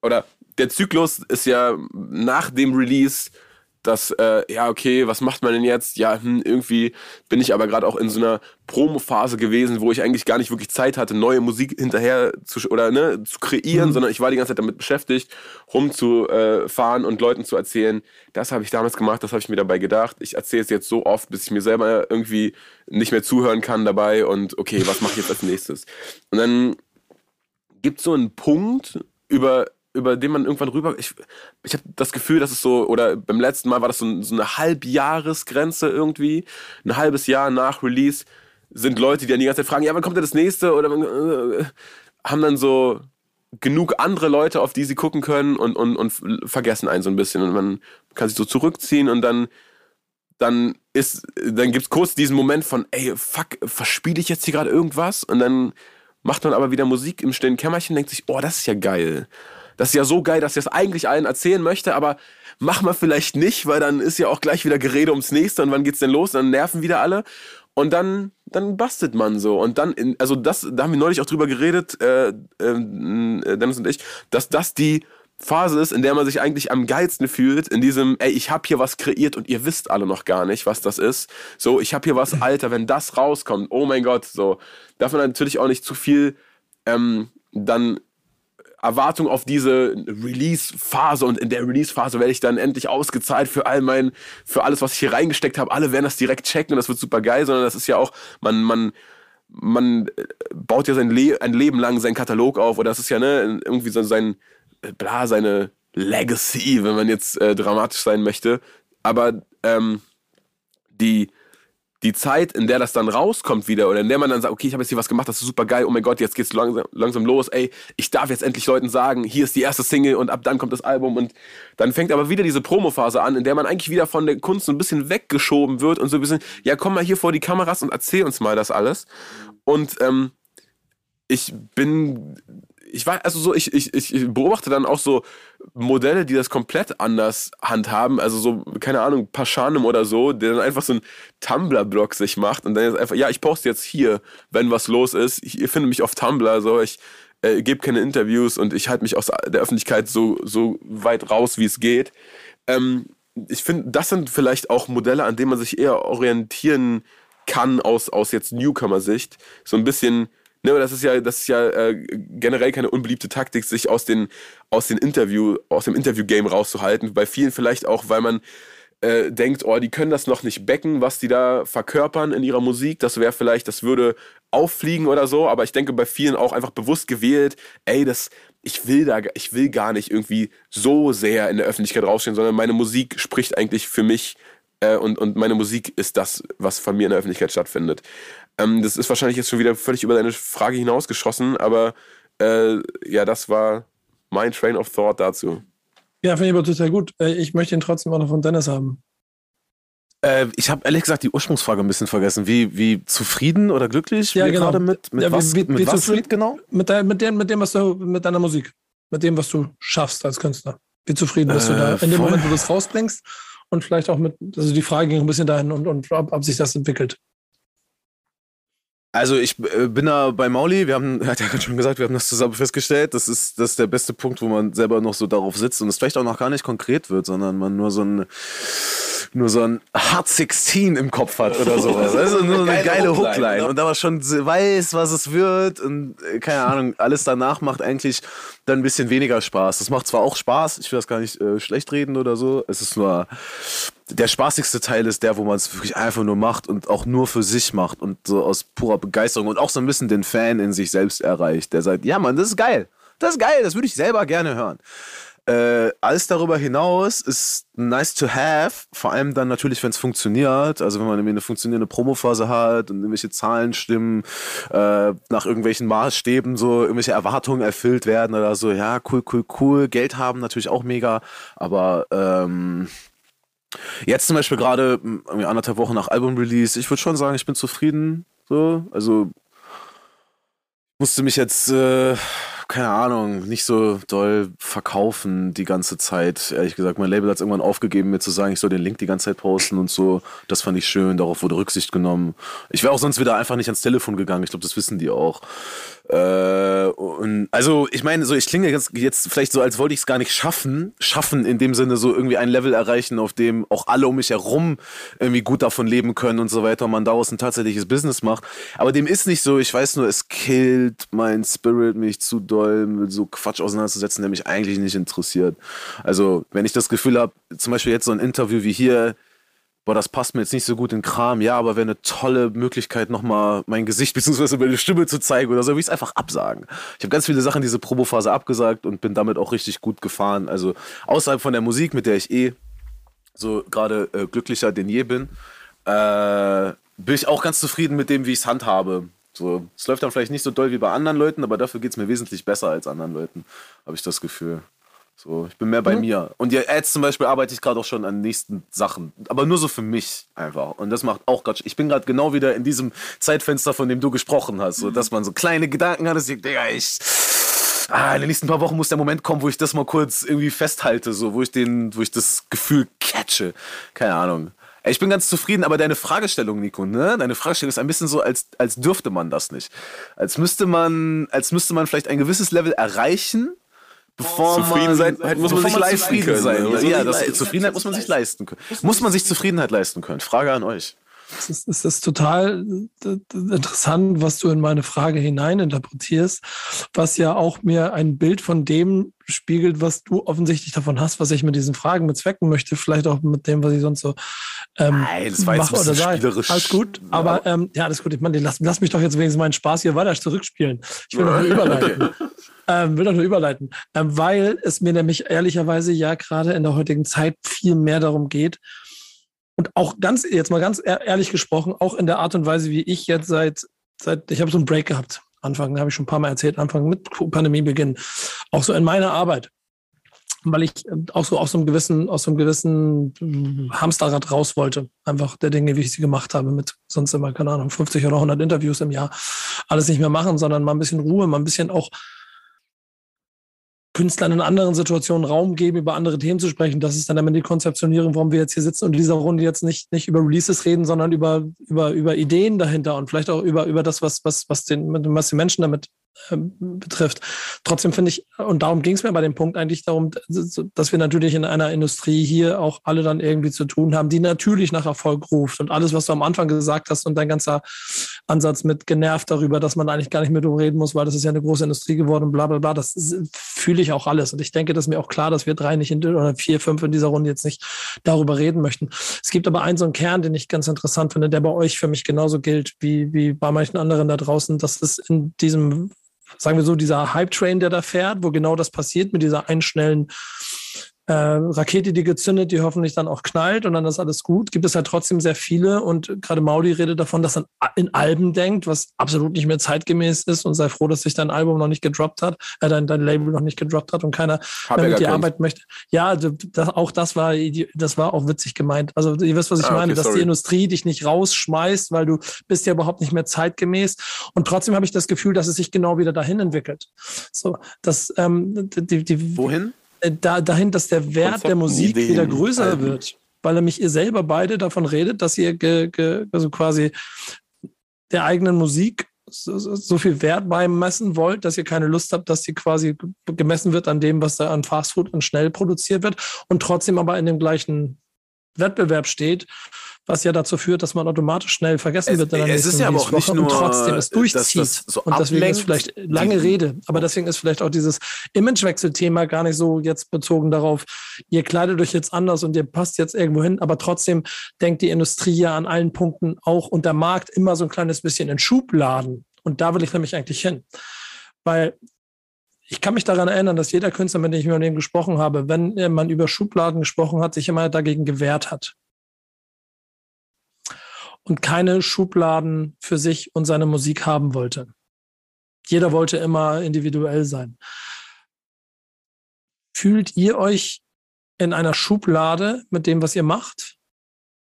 oder der Zyklus ist ja nach dem Release, dass, äh, ja, okay, was macht man denn jetzt? Ja, hm, irgendwie bin ich aber gerade auch in so einer Promo-Phase gewesen, wo ich eigentlich gar nicht wirklich Zeit hatte, neue Musik hinterher zu, oder, ne, zu kreieren, sondern ich war die ganze Zeit damit beschäftigt, rumzufahren und Leuten zu erzählen, das habe ich damals gemacht, das habe ich mir dabei gedacht. Ich erzähle es jetzt so oft, bis ich mir selber irgendwie nicht mehr zuhören kann dabei und okay, was mache ich jetzt als nächstes? Und dann gibt es so einen Punkt, über, über den man irgendwann rüber. Ich, ich habe das Gefühl, dass es so, oder beim letzten Mal war das so, so eine Halbjahresgrenze irgendwie. Ein halbes Jahr nach Release sind Leute, die dann die ganze Zeit fragen, ja, wann kommt denn das nächste? Oder äh, haben dann so genug andere Leute, auf die sie gucken können und, und, und vergessen einen so ein bisschen. Und man kann sich so zurückziehen und dann dann ist, dann gibt's kurz diesen Moment von, ey, fuck, verspiele ich jetzt hier gerade irgendwas? Und dann macht man aber wieder Musik im stillen Kämmerchen, denkt sich, oh, das ist ja geil. Das ist ja so geil, dass ich das eigentlich allen erzählen möchte, aber mach mal vielleicht nicht, weil dann ist ja auch gleich wieder Gerede ums nächste und wann geht's denn los? Dann nerven wieder alle. Und dann, dann bastelt man so. Und dann, in, also das, da haben wir neulich auch drüber geredet, äh, äh, Dennis und ich, dass das die Phase ist, in der man sich eigentlich am geilsten fühlt, in diesem, ey, ich habe hier was kreiert und ihr wisst alle noch gar nicht, was das ist. So, ich habe hier was, Alter, wenn das rauskommt, oh mein Gott, so, darf man natürlich auch nicht zu viel ähm, dann Erwartung auf diese Release-Phase und in der Release-Phase werde ich dann endlich ausgezahlt für all mein, für alles, was ich hier reingesteckt habe. Alle werden das direkt checken und das wird super geil, sondern das ist ja auch, man, man, man äh, baut ja sein Le ein Leben lang seinen Katalog auf oder das ist ja ne, irgendwie so sein, äh, bla, seine Legacy, wenn man jetzt äh, dramatisch sein möchte. Aber ähm, die, die Zeit, in der das dann rauskommt wieder oder in der man dann sagt, okay, ich habe jetzt hier was gemacht, das ist super geil, oh mein Gott, jetzt geht's langsam, langsam los, ey, ich darf jetzt endlich Leuten sagen, hier ist die erste Single und ab dann kommt das Album und dann fängt aber wieder diese Promophase an, in der man eigentlich wieder von der Kunst so ein bisschen weggeschoben wird und so ein bisschen, ja, komm mal hier vor die Kameras und erzähl uns mal das alles. Und ähm, ich bin, ich war, also so, ich, ich, ich beobachte dann auch so Modelle, die das komplett anders handhaben. Also so, keine Ahnung, Paschanem oder so, der dann einfach so einen Tumblr-Blog sich macht und dann jetzt einfach, ja, ich poste jetzt hier, wenn was los ist. Ihr findet mich auf Tumblr, so, ich äh, gebe keine Interviews und ich halte mich aus der Öffentlichkeit so, so weit raus, wie es geht. Ähm, ich finde, das sind vielleicht auch Modelle, an denen man sich eher orientieren kann aus, aus jetzt Newcomer-Sicht. So ein bisschen Ne, das ist ja, das ist ja äh, generell keine unbeliebte Taktik, sich aus, den, aus, den Interview, aus dem Interview-Game rauszuhalten. Bei vielen vielleicht auch, weil man äh, denkt, oh, die können das noch nicht backen, was die da verkörpern in ihrer Musik. Das wäre vielleicht, das würde auffliegen oder so. Aber ich denke, bei vielen auch einfach bewusst gewählt, ey, das, ich will da, ich will gar nicht irgendwie so sehr in der Öffentlichkeit rausstehen, sondern meine Musik spricht eigentlich für mich äh, und, und meine Musik ist das, was von mir in der Öffentlichkeit stattfindet. Ähm, das ist wahrscheinlich jetzt schon wieder völlig über deine Frage hinausgeschossen, aber äh, ja, das war mein Train of Thought dazu. Ja, finde ich aber total gut. Äh, ich möchte ihn trotzdem auch noch von Dennis haben. Äh, ich habe ehrlich gesagt die Ursprungsfrage ein bisschen vergessen. Wie, wie zufrieden oder glücklich ja, genau. gerade mit, mit ja, was, wie, wie, mit wie was zufrieden genau? Mit, dein, mit, dem, mit dem, was du, mit deiner Musik, mit dem, was du schaffst als Künstler. Wie zufrieden bist du da Äh, in dem voll. Moment, wo du es rausbringst und vielleicht auch mit, also die Frage ging ein bisschen dahin und, und ob, ob sich das entwickelt. Also ich äh, bin da bei Mauli, wir haben, er hat ja gerade schon gesagt, wir haben das zusammen festgestellt. Das ist, das ist der beste Punkt, wo man selber noch so darauf sitzt und es vielleicht auch noch gar nicht konkret wird, sondern man nur so ein nur so ein Hard 16 im Kopf hat oder sowas. Also nur eine geile Hookline. Und aber schon weiß, was es wird und äh, keine Ahnung, alles danach macht eigentlich dann ein bisschen weniger Spaß. Das macht zwar auch Spaß, ich will das gar nicht äh, schlecht reden oder so. Es ist nur der spaßigste Teil ist der, wo man es wirklich einfach nur macht und auch nur für sich macht und so aus purer Begeisterung und auch so ein bisschen den Fan in sich selbst erreicht, der sagt, ja Mann, das ist geil. Das ist geil, das würde ich selber gerne hören. Äh, alles darüber hinaus ist nice to have, vor allem dann natürlich, wenn es funktioniert. Also wenn man eine funktionierende Promophase hat und irgendwelche Zahlen stimmen, äh, nach irgendwelchen Maßstäben so irgendwelche Erwartungen erfüllt werden oder so. Ja, cool, cool, cool. Geld haben natürlich auch mega, aber ähm, Jetzt zum Beispiel gerade anderthalb Wochen nach Album-Release, ich würde schon sagen, ich bin zufrieden. So, also musste mich jetzt, äh, keine Ahnung, nicht so doll verkaufen die ganze Zeit. Ehrlich gesagt, mein Label hat es irgendwann aufgegeben, mir zu sagen, ich soll den Link die ganze Zeit posten und so. Das fand ich schön, darauf wurde Rücksicht genommen. Ich wäre auch sonst wieder einfach nicht ans Telefon gegangen. Ich glaube, das wissen die auch. Äh, und also, ich meine, so, ich klinge jetzt, jetzt vielleicht so, als wollte ich es gar nicht schaffen. Schaffen in dem Sinne, so irgendwie ein Level erreichen, auf dem auch alle um mich herum irgendwie gut davon leben können und so weiter und man daraus ein tatsächliches Business macht. Aber dem ist nicht so. Ich weiß nur, es killt mein Spirit, mich zu doll mit so Quatsch auseinanderzusetzen, der mich eigentlich nicht interessiert. Also, wenn ich das Gefühl habe, zum Beispiel jetzt so ein Interview wie hier, boah, das passt mir jetzt nicht so gut in Kram, ja, aber wäre eine tolle Möglichkeit, nochmal mein Gesicht bzw. meine Stimme zu zeigen oder so, will ich es einfach absagen. Ich habe ganz viele Sachen diese Probophase abgesagt und bin damit auch richtig gut gefahren. Also außerhalb von der Musik, mit der ich eh so gerade äh, glücklicher denn je bin, äh, bin ich auch ganz zufrieden mit dem, wie ich es handhabe. So, es läuft dann vielleicht nicht so doll wie bei anderen Leuten, aber dafür geht es mir wesentlich besser als anderen Leuten, habe ich das Gefühl. So, ich bin mehr bei mir. Und ja, jetzt zum Beispiel arbeite ich gerade auch schon an nächsten Sachen. Aber nur so für mich einfach. Und das macht auch gerade. Ich bin gerade genau wieder in diesem Zeitfenster, von dem du gesprochen hast. So, dass man so kleine Gedanken hat, dass ich, Digga, ich. Ah, in den nächsten paar Wochen muss der Moment kommen, wo ich das mal kurz irgendwie festhalte, so, wo ich den, wo ich das Gefühl catche. Keine Ahnung. Ich bin ganz zufrieden, aber deine Fragestellung, Nico, ne? Deine Fragestellung ist ein bisschen so, als, als dürfte man das nicht. Als müsste man, als müsste man vielleicht ein gewisses Level erreichen, bevor Zufriedenheit man, muss man sich leisten zufrieden können, Sein. ne? Muss man Ja, sich das. Zufriedenheit muss man sich leisten können. Muss man sich Zufriedenheit leisten können? Frage an euch. Es ist, es ist total äh, interessant, was du in meine Frage hineininterpretierst, was ja auch mir ein Bild von dem spiegelt, was du offensichtlich davon hast, was ich mit diesen Fragen bezwecken möchte, vielleicht auch mit dem, was ich sonst so ähm, Nein, das war jetzt mache oder sage. Alles gut, aber ähm, ja, alles gut. Ich meine, lass, lass mich doch jetzt wenigstens meinen Spaß hier weiter zurückspielen. Ich will doch nur überleiten. Ähm, will doch nur überleiten, ähm, weil es mir nämlich ehrlicherweise ja gerade in der heutigen Zeit viel mehr darum geht, und auch ganz, jetzt mal ganz ehr- ehrlich gesprochen, auch in der Art und Weise, wie ich jetzt seit, seit ich habe so einen Break gehabt. Anfang, habe ich schon ein paar Mal erzählt, Anfang mit Pandemiebeginn. Auch so in meiner Arbeit. Weil ich äh, auch so aus so einem gewissen, aus so einem gewissen Hamsterrad raus wollte. Einfach der Dinge, wie ich sie gemacht habe, mit sonst immer, keine Ahnung, 50 oder 100 Interviews im Jahr. Alles nicht mehr machen, sondern mal ein bisschen Ruhe, mal ein bisschen auch Künstlern in anderen Situationen Raum geben, über andere Themen zu sprechen. Das ist dann immer die Konzeptionierung, warum wir jetzt hier sitzen und in dieser Runde jetzt nicht, nicht über Releases reden, sondern über, über, über Ideen dahinter und vielleicht auch über, über das, was, was, was, den, was die Menschen damit ähm, betrifft. Trotzdem finde ich, und darum ging es mir bei dem Punkt eigentlich darum, dass wir natürlich in einer Industrie hier auch alle dann irgendwie zu tun haben, die natürlich nach Erfolg ruft. Und alles, was du am Anfang gesagt hast und dein ganzer Ansatz mit genervt darüber, dass man eigentlich gar nicht mehr darüber reden muss, weil das ist ja eine große Industrie geworden und bla bla bla, das fühle ich auch alles. Und ich denke, das ist mir auch klar, dass wir drei nicht in, oder vier, fünf in dieser Runde jetzt nicht darüber reden möchten. Es gibt aber einen so einen Kern, den ich ganz interessant finde, der bei euch für mich genauso gilt wie, wie bei manchen anderen da draußen. Das ist in diesem sagen wir so, dieser Hype-Train, der da fährt, wo genau das passiert mit dieser einen schnellen äh, Rakete, die gezündet, die hoffentlich dann auch knallt und dann ist alles gut. Gibt es halt trotzdem sehr viele und gerade Mauli redet davon, dass er in Alben denkt, was absolut nicht mehr zeitgemäß ist und sei froh, dass sich dein Album noch nicht gedroppt hat, äh, dein, dein Label noch nicht gedroppt hat und keiner Hab mehr mit dir arbeiten möchte. Ja, das, auch das war, das war auch witzig gemeint. Also ihr wisst, was ich ah, meine, dass sorry. die Industrie dich nicht rausschmeißt, weil du bist ja überhaupt nicht mehr zeitgemäß und trotzdem habe ich das Gefühl, dass es sich genau wieder dahin entwickelt. So, das, ähm, die, die, Wohin? Äh, da, dahin, dass der Wert der Musik Ideen, wieder größer Alben. wird, weil er mich ihr selber beide davon redet, dass ihr ge, ge, also quasi der eigenen Musik so, so viel Wert beimessen wollt, dass ihr keine Lust habt, dass sie quasi gemessen wird an dem, was da an Fastfood und schnell produziert wird und trotzdem aber in dem gleichen Wettbewerb steht was ja dazu führt, dass man automatisch schnell vergessen es, wird in der es ist ja aber auch nicht nur, und trotzdem es durchzieht. Das so und deswegen ist vielleicht lange Rede, aber deswegen ist vielleicht auch dieses Imagewechsel-Thema gar nicht so jetzt bezogen darauf, ihr kleidet euch jetzt anders und ihr passt jetzt irgendwo hin, aber trotzdem denkt die Industrie ja an allen Punkten auch und der Markt immer so ein kleines bisschen in Schubladen. Und da will ich nämlich eigentlich hin. Weil ich kann mich daran erinnern, dass jeder Künstler, mit dem ich mit dem gesprochen habe, wenn man über Schubladen gesprochen hat, sich immer dagegen gewehrt hat und keine Schubladen für sich und seine Musik haben wollte. Jeder wollte immer individuell sein. Fühlt ihr euch in einer Schublade mit dem, was ihr macht?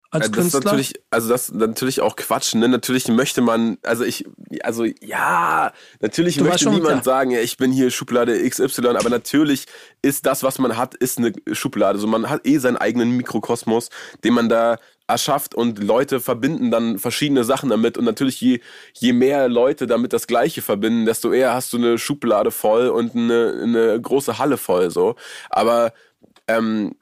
Als das Künstler? Ist natürlich, also das ist natürlich auch Quatsch, ne? Natürlich möchte man, also ich, also ja, natürlich du möchte niemand klar. sagen, ja, ich bin hier Schublade XY, aber natürlich ist das, was man hat, ist eine Schublade. Also man hat eh seinen eigenen Mikrokosmos, den man da erschafft und Leute verbinden dann verschiedene Sachen damit und natürlich je, je mehr Leute damit das Gleiche verbinden, desto eher hast du eine Schublade voll und eine, eine große Halle voll so. Aber ähm,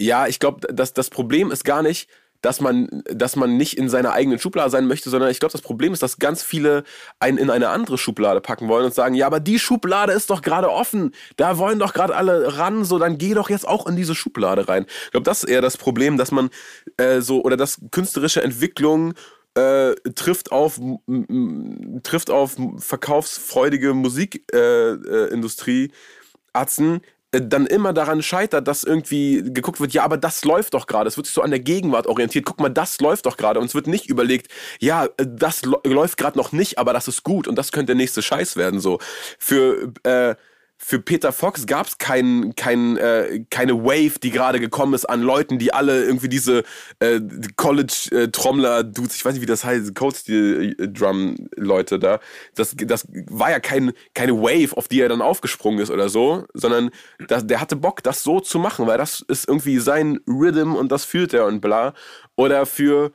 ja, ich glaube, das, das Problem ist gar nicht, dass man, dass man nicht in seiner eigenen Schublade sein möchte, sondern ich glaube, das Problem ist, dass ganz viele einen in eine andere Schublade packen wollen und sagen, ja, aber die Schublade ist doch gerade offen, da wollen doch gerade alle ran, so dann geh doch jetzt auch in diese Schublade rein. Ich glaube, das ist eher das Problem, dass man äh, so oder dass künstlerische Entwicklung äh, trifft auf trifft auf verkaufsfreudige Musikindustrie äh, Atzen, dann immer daran scheitert, dass irgendwie geguckt wird, ja, aber das läuft doch gerade. Es wird sich so an der Gegenwart orientiert. Guck mal, das läuft doch gerade. Und es wird nicht überlegt, ja, äh, das läuft gerade noch nicht, aber das ist gut und das könnte der nächste Scheiß werden. So für äh, für Peter Fox gab es kein, kein, äh, keine Wave, die gerade gekommen ist an Leuten, die alle irgendwie diese äh, College-Trommler-Dudes, ich weiß nicht, wie das heißt, Cold-Steel-Drum-Leute da, das, das war ja kein, keine Wave, auf die er dann aufgesprungen ist oder so, sondern das, der hatte Bock, das so zu machen, weil das ist irgendwie sein Rhythm und das fühlt er und bla. Oder für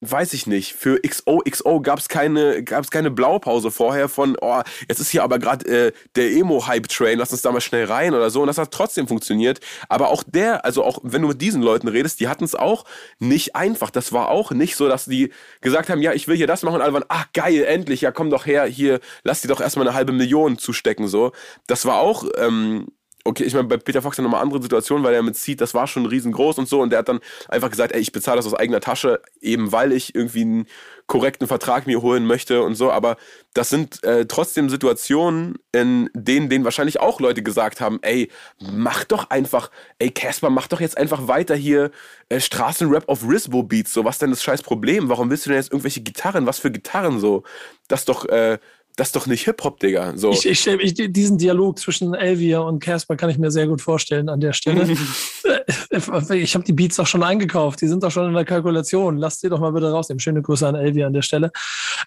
weiß ich nicht, für XOXO gab es keine, gab's keine Blaupause vorher von, oh, jetzt ist hier aber gerade äh, der Emo-Hype-Train, lass uns da mal schnell rein oder so. Und das hat trotzdem funktioniert. Aber auch der, also auch wenn du mit diesen Leuten redest, die hatten es auch nicht einfach. Das war auch nicht so, dass die gesagt haben, ja, ich will hier das machen und alle waren, ach geil, endlich, ja komm doch her, hier, lass dir doch erstmal eine halbe Million zustecken. so. Das war auch ähm, okay, ich meine, bei Peter Fox ja nochmal andere Situation, weil er mit Seed, das war schon riesengroß und so und der hat dann einfach gesagt, ey, ich bezahle das aus eigener Tasche, eben weil ich irgendwie einen korrekten Vertrag mir holen möchte und so, aber das sind äh, trotzdem Situationen, in denen denen wahrscheinlich auch Leute gesagt haben, ey, mach doch einfach, ey, Casper, mach doch jetzt einfach weiter hier äh, Straßenrap auf Risbo Beats, so, was denn das scheiß Problem? Warum willst du denn jetzt irgendwelche Gitarren, was für Gitarren so? Das doch, äh, das ist doch nicht Hip-Hop, Digga. So. Ich, ich, ich, diesen Dialog zwischen Elvia und Casper kann ich mir sehr gut vorstellen an der Stelle. ich habe die Beats auch schon eingekauft, die sind doch schon in der Kalkulation. Lass die doch mal bitte rausnehmen. Schöne Grüße an Elvia an der Stelle.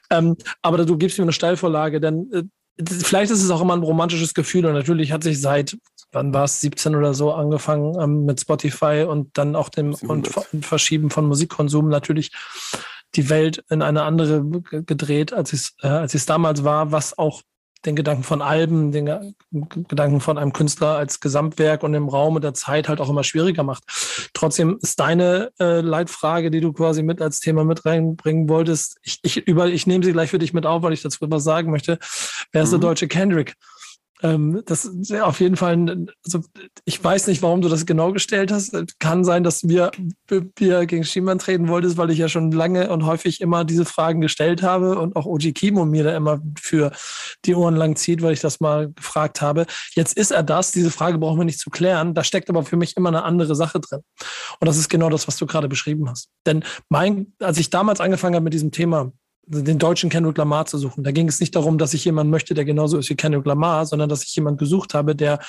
Ähm, aber du gibst mir eine Steilvorlage, denn äh, vielleicht ist es auch immer ein romantisches Gefühl und natürlich hat sich seit wann war es, 17 oder so, angefangen ähm, mit Spotify und dann auch dem und, und Verschieben von Musikkonsum natürlich die Welt in eine andere gedreht, als es äh, als es damals war, was auch den Gedanken von Alben, den Ge Gedanken von einem Künstler als Gesamtwerk und im Raum und der Zeit halt auch immer schwieriger macht. Trotzdem ist deine äh, Leitfrage, die du quasi mit als Thema mit reinbringen wolltest, ich, ich, über, ich nehme sie gleich für dich mit auf, weil ich dazu was sagen möchte. Wer ist mhm. der deutsche Kendrick? Ähm, das ist auf jeden Fall, also ich weiß nicht, warum du das genau gestellt hast. Kann sein, dass wir, wir gegen Schiemann treten wolltest, weil ich ja schon lange und häufig immer diese Fragen gestellt habe und auch Oji Kimo mir da immer für die Ohren lang zieht, weil ich das mal gefragt habe. Jetzt ist er das, diese Frage brauchen wir nicht zu klären. Da steckt aber für mich immer eine andere Sache drin. Und das ist genau das, was du gerade beschrieben hast. Denn mein, als ich damals angefangen habe mit diesem Thema, den deutschen Kendrick Lamar zu suchen. Da ging es nicht darum, dass ich jemanden möchte, der genauso ist wie Kendrick Lamar, sondern dass ich jemanden gesucht habe, der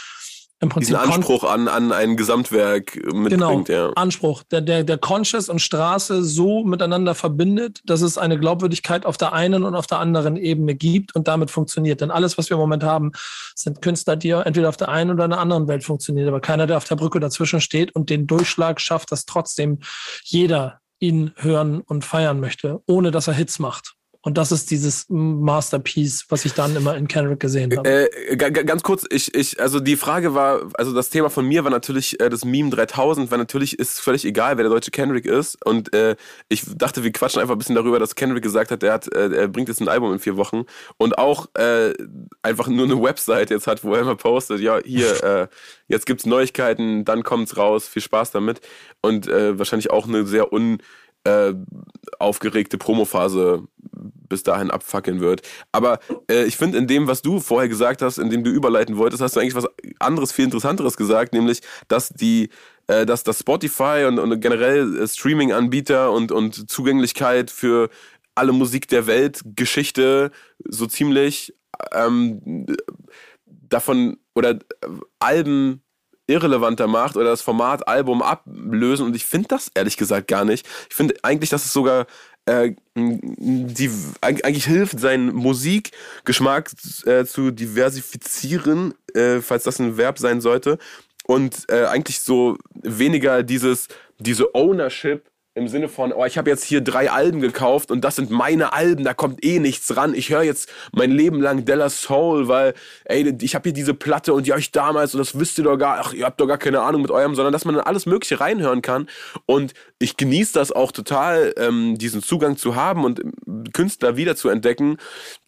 im Prinzip diesen Anspruch an, an ein Gesamtwerk mitbringt. Genau, ja. Anspruch, der, der, der Conscious und Straße so miteinander verbindet, dass es eine Glaubwürdigkeit auf der einen und auf der anderen Ebene gibt und damit funktioniert. Denn alles, was wir im Moment haben, sind Künstler, die entweder auf der einen oder einer anderen Welt funktionieren, aber keiner, der auf der Brücke dazwischen steht und den Durchschlag schafft, dass trotzdem jeder ihn hören und feiern möchte, ohne dass er Hits macht. Und das ist dieses Masterpiece, was ich dann immer in Kendrick gesehen habe. Äh, ganz kurz, ich, ich, also die Frage war, also das Thema von mir war natürlich äh, das Meme 3000, weil natürlich ist völlig egal, wer der deutsche Kendrick ist. Und äh, ich dachte, wir quatschen einfach ein bisschen darüber, dass Kendrick gesagt hat, er, hat, äh, er bringt jetzt ein Album in vier Wochen und auch äh, einfach nur eine Website jetzt hat, wo er immer postet, ja, hier, äh, jetzt gibt's Neuigkeiten, dann kommt's raus, viel Spaß damit. Und äh, wahrscheinlich auch eine sehr un äh, aufgeregte Promophase bis dahin abfackeln wird. Aber äh, ich finde, in dem, was du vorher gesagt hast, in dem du überleiten wolltest, hast du eigentlich was anderes, viel interessanteres gesagt, nämlich, dass die äh, dass das Spotify und, und generell äh, Streaming-Anbieter und, und Zugänglichkeit für alle Musik der Welt, Geschichte so ziemlich ähm, davon oder äh, Alben irrelevanter macht oder das Format Album ablösen. Und ich finde das ehrlich gesagt gar nicht. Ich finde eigentlich, dass es sogar äh, die eigentlich hilft, seinen Musikgeschmack äh, zu diversifizieren, äh, falls das ein Verb sein sollte. Und äh, eigentlich so weniger dieses, diese Ownership im Sinne von, oh, ich habe jetzt hier drei Alben gekauft und das sind meine Alben, da kommt eh nichts ran. Ich höre jetzt mein Leben lang Della Soul, weil, ey, ich habe hier diese Platte und die ich damals und das wisst ihr doch gar, ach, ihr habt doch gar keine Ahnung mit eurem, sondern dass man dann alles Mögliche reinhören kann. Und ich genieße das auch total, ähm, diesen Zugang zu haben und Künstler wieder zu entdecken,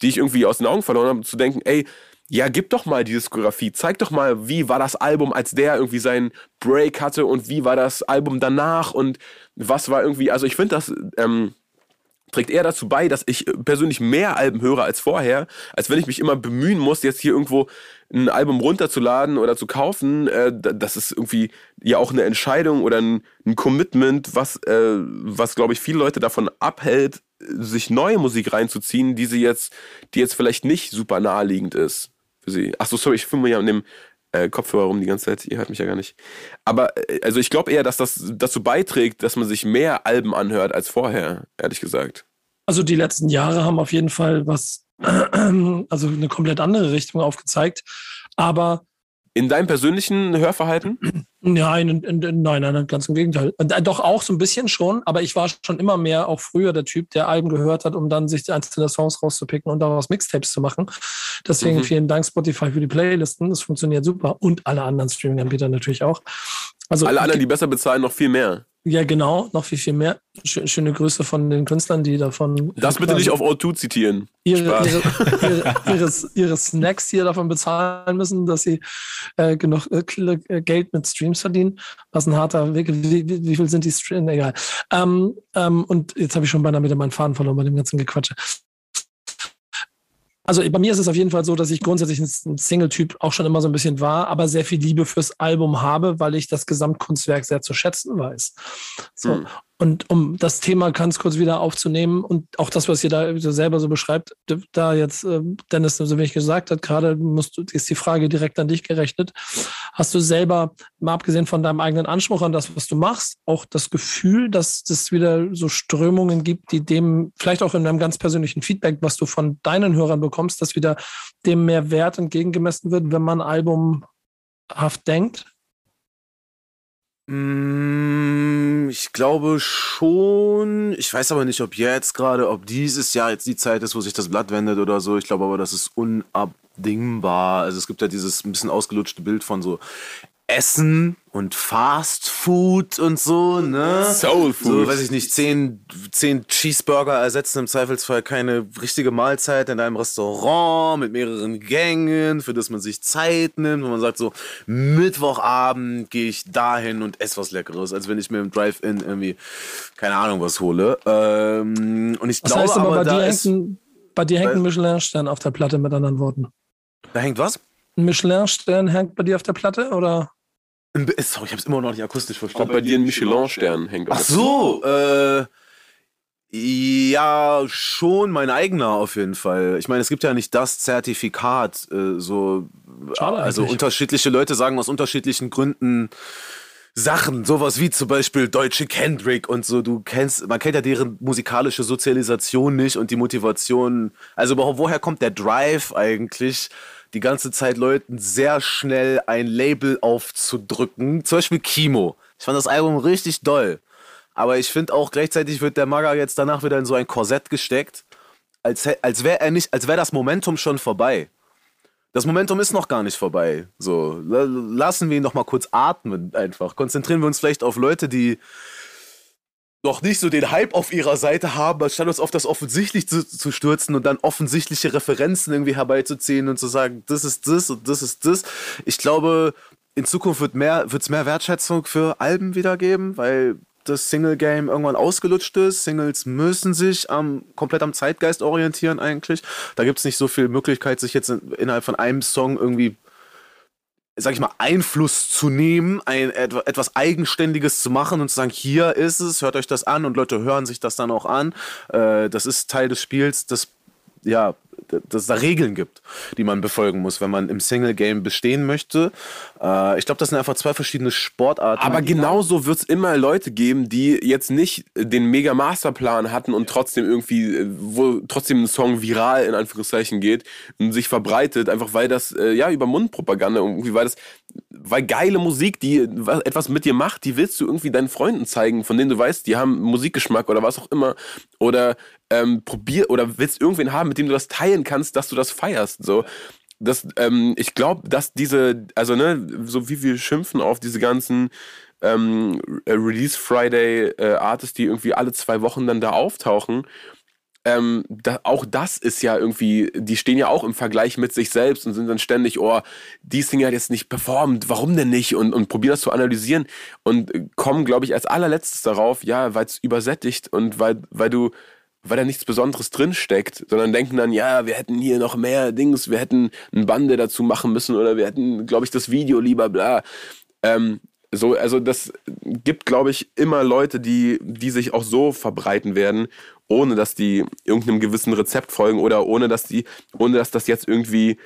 die ich irgendwie aus den Augen verloren habe, zu denken, ey, ja, gib doch mal die Diskografie. Zeig doch mal, wie war das Album, als der irgendwie seinen Break hatte und wie war das Album danach und was war irgendwie, also ich finde das ähm, trägt eher dazu bei, dass ich persönlich mehr Alben höre als vorher, als wenn ich mich immer bemühen muss, jetzt hier irgendwo ein Album runterzuladen oder zu kaufen. Äh, das ist irgendwie ja auch eine Entscheidung oder ein, ein Commitment, was, äh, was glaube ich viele Leute davon abhält, sich neue Musik reinzuziehen, die sie jetzt, die jetzt vielleicht nicht super naheliegend ist für sie. Achso, sorry, ich filme mir ja an dem äh, Kopfhörer rum die ganze Zeit. Ihr hört mich ja gar nicht. Aber äh, also ich glaube eher, dass das dazu beiträgt, dass man sich mehr Alben anhört als vorher, ehrlich gesagt. Also die letzten Jahre haben auf jeden Fall was, also eine komplett andere Richtung aufgezeigt. Aber in deinem persönlichen Hörverhalten? Nein, in, in, nein, nein, ganz im Gegenteil. Äh, doch auch so ein bisschen schon, aber ich war schon immer mehr auch früher der Typ, der Alben gehört hat, um dann sich einzelne Songs rauszupicken und daraus Mixtapes zu machen. Deswegen mhm. vielen Dank Spotify für die Playlisten. Das funktioniert super und alle anderen Streaming-Anbieter natürlich auch. Also alle anderen, die besser bezahlen, noch viel mehr. Ja, genau, noch viel, viel mehr. Schöne Grüße von den Künstlern, die davon. Das bitte nicht auf O2 zitieren. Ihre, ihre, ihre, ihre, ihre, Snacks hier davon bezahlen müssen, dass sie äh, genug äh, äh Geld mit Streams verdienen. Was ein harter Weg. Wie, wie, wie viel sind die Streams? Egal. Ähm, ähm, und jetzt habe ich schon beinahe wieder meinen Faden verloren bei dem ganzen Gequatsche. Also bei mir ist es auf jeden Fall so, dass ich grundsätzlich ein Single-Typ auch schon immer so ein bisschen war, aber sehr viel Liebe fürs Album habe, weil ich das Gesamtkunstwerk sehr zu schätzen weiß. So. Mhm. Und um das Thema ganz kurz wieder aufzunehmen und auch das, was ihr da selber so beschreibt, da jetzt äh, Dennis so wenig gesagt hat, gerade musst du, ist die Frage direkt an dich gerechnet. Hast du selber, mal abgesehen von deinem eigenen Anspruch an das, was du machst, auch das Gefühl, dass es wieder so Strömungen gibt, die dem, vielleicht auch in einem ganz persönlichen Feedback, was du von deinen Hörern bekommst, dass wieder dem mehr Wert entgegengemessen wird, wenn man ein Album Haft denkt? Mm, Ich glaube schon. Ich weiß aber nicht, ob jetzt gerade, ob dieses Jahr jetzt die Zeit ist, wo sich das Blatt wendet oder so. Ich glaube aber, das ist unabdingbar. Also es gibt ja dieses ein bisschen ausgelutschte Bild von so Essen und Fast Food und so, ne? Soul Food. So, weiß ich nicht, zehn, zehn Cheeseburger ersetzen im Zweifelsfall keine richtige Mahlzeit in einem Restaurant mit mehreren Gängen, für das man sich Zeit nimmt, wo man sagt so, Mittwochabend gehe ich dahin und esse was Leckeres, als wenn ich mir im Drive-In irgendwie, keine Ahnung, was hole. Ähm, und ich Das glaube heißt aber, aber, bei, da dir ist, hängt ein, bei dir hängt ein Michelin-Stern auf der Platte, mit anderen Worten. da hängt was? Ein Michelin-Stern hängt bei dir auf der Platte oder? Sorry, ich habe es immer noch nicht akustisch Ob verstanden. bei dir ein Michelin-Stern hängt. Ach so, äh, ja, schon mein eigener auf jeden Fall. Ich meine, es gibt ja nicht das Zertifikat, äh, so, Schade also eigentlich. unterschiedliche Leute sagen aus unterschiedlichen Gründen Sachen, sowas wie zum Beispiel deutsche Kendrick und so. Du kennst, man kennt ja deren musikalische Sozialisation nicht und die Motivation. Also überhaupt, woher kommt der Drive eigentlich? Die ganze Zeit Leuten sehr schnell ein Label aufzudrücken. Zum Beispiel Kimo. Ich fand das Album richtig doll. Aber ich finde auch gleichzeitig wird der Maga jetzt danach wieder in so ein Korsett gesteckt, als, als wäre er nicht, als wäre das Momentum schon vorbei. Das Momentum ist noch gar nicht vorbei. So, la- lassen wir ihn noch mal kurz atmen einfach. Konzentrieren wir uns vielleicht auf Leute, die noch nicht so den Hype auf ihrer Seite haben, anstatt uns auf das offensichtlich zu, zu stürzen und dann offensichtliche Referenzen irgendwie herbeizuziehen und zu sagen, das ist das und das ist das. Ich glaube, in Zukunft wird mehr, mehr Wertschätzung für Alben wieder geben, weil das Single-Game irgendwann ausgelutscht ist. Singles müssen sich am, komplett am Zeitgeist orientieren eigentlich. Da gibt es nicht so viel Möglichkeit, sich jetzt in, innerhalb von einem Song irgendwie sag ich mal, Einfluss zu nehmen, ein, etwa- etwas Eigenständiges zu machen und zu sagen, hier ist es, hört euch das an und Leute hören sich das dann auch an. Äh, das ist Teil des Spiels, das, ja, dass es da Regeln gibt, die man befolgen muss, wenn man im Single-Game bestehen möchte. Äh, ich glaube, das sind einfach zwei verschiedene Sportarten. Aber genauso wird es immer Leute geben, die jetzt nicht den mega Masterplan hatten und trotzdem irgendwie, äh, wo trotzdem ein Song viral in Anführungszeichen geht und sich verbreitet, einfach weil das, äh, ja, über Mundpropaganda irgendwie, weil das, weil geile Musik, die was- etwas mit dir macht, die willst du irgendwie deinen Freunden zeigen, von denen du weißt, die haben Musikgeschmack oder was auch immer. Oder ähm, probier oder willst irgendwen haben, mit dem du das teilen kannst, dass du das feierst. So. Das, ähm, ich glaube, dass diese, also ne, so wie wir schimpfen auf diese ganzen ähm, Release Friday äh, Artists, die irgendwie alle zwei Wochen dann da auftauchen, ähm, da, auch das ist ja irgendwie, die stehen ja auch im Vergleich mit sich selbst und sind dann ständig, oh, die Singer hat jetzt nicht performt, warum denn nicht? Und, und probieren das zu analysieren und äh, kommen, glaube ich, als allerletztes darauf, ja, weil es übersättigt und weil, weil du, weil da nichts Besonderes drinsteckt, sondern denken dann, ja, wir hätten hier noch mehr Dings, wir hätten ein Bande dazu machen müssen oder wir hätten, glaube ich, das Video lieber, bla. Ähm, so, also das gibt, glaube ich, immer Leute, die, die sich auch so verbreiten werden, ohne dass die irgendeinem gewissen Rezept folgen oder ohne dass die, ohne dass das jetzt irgendwie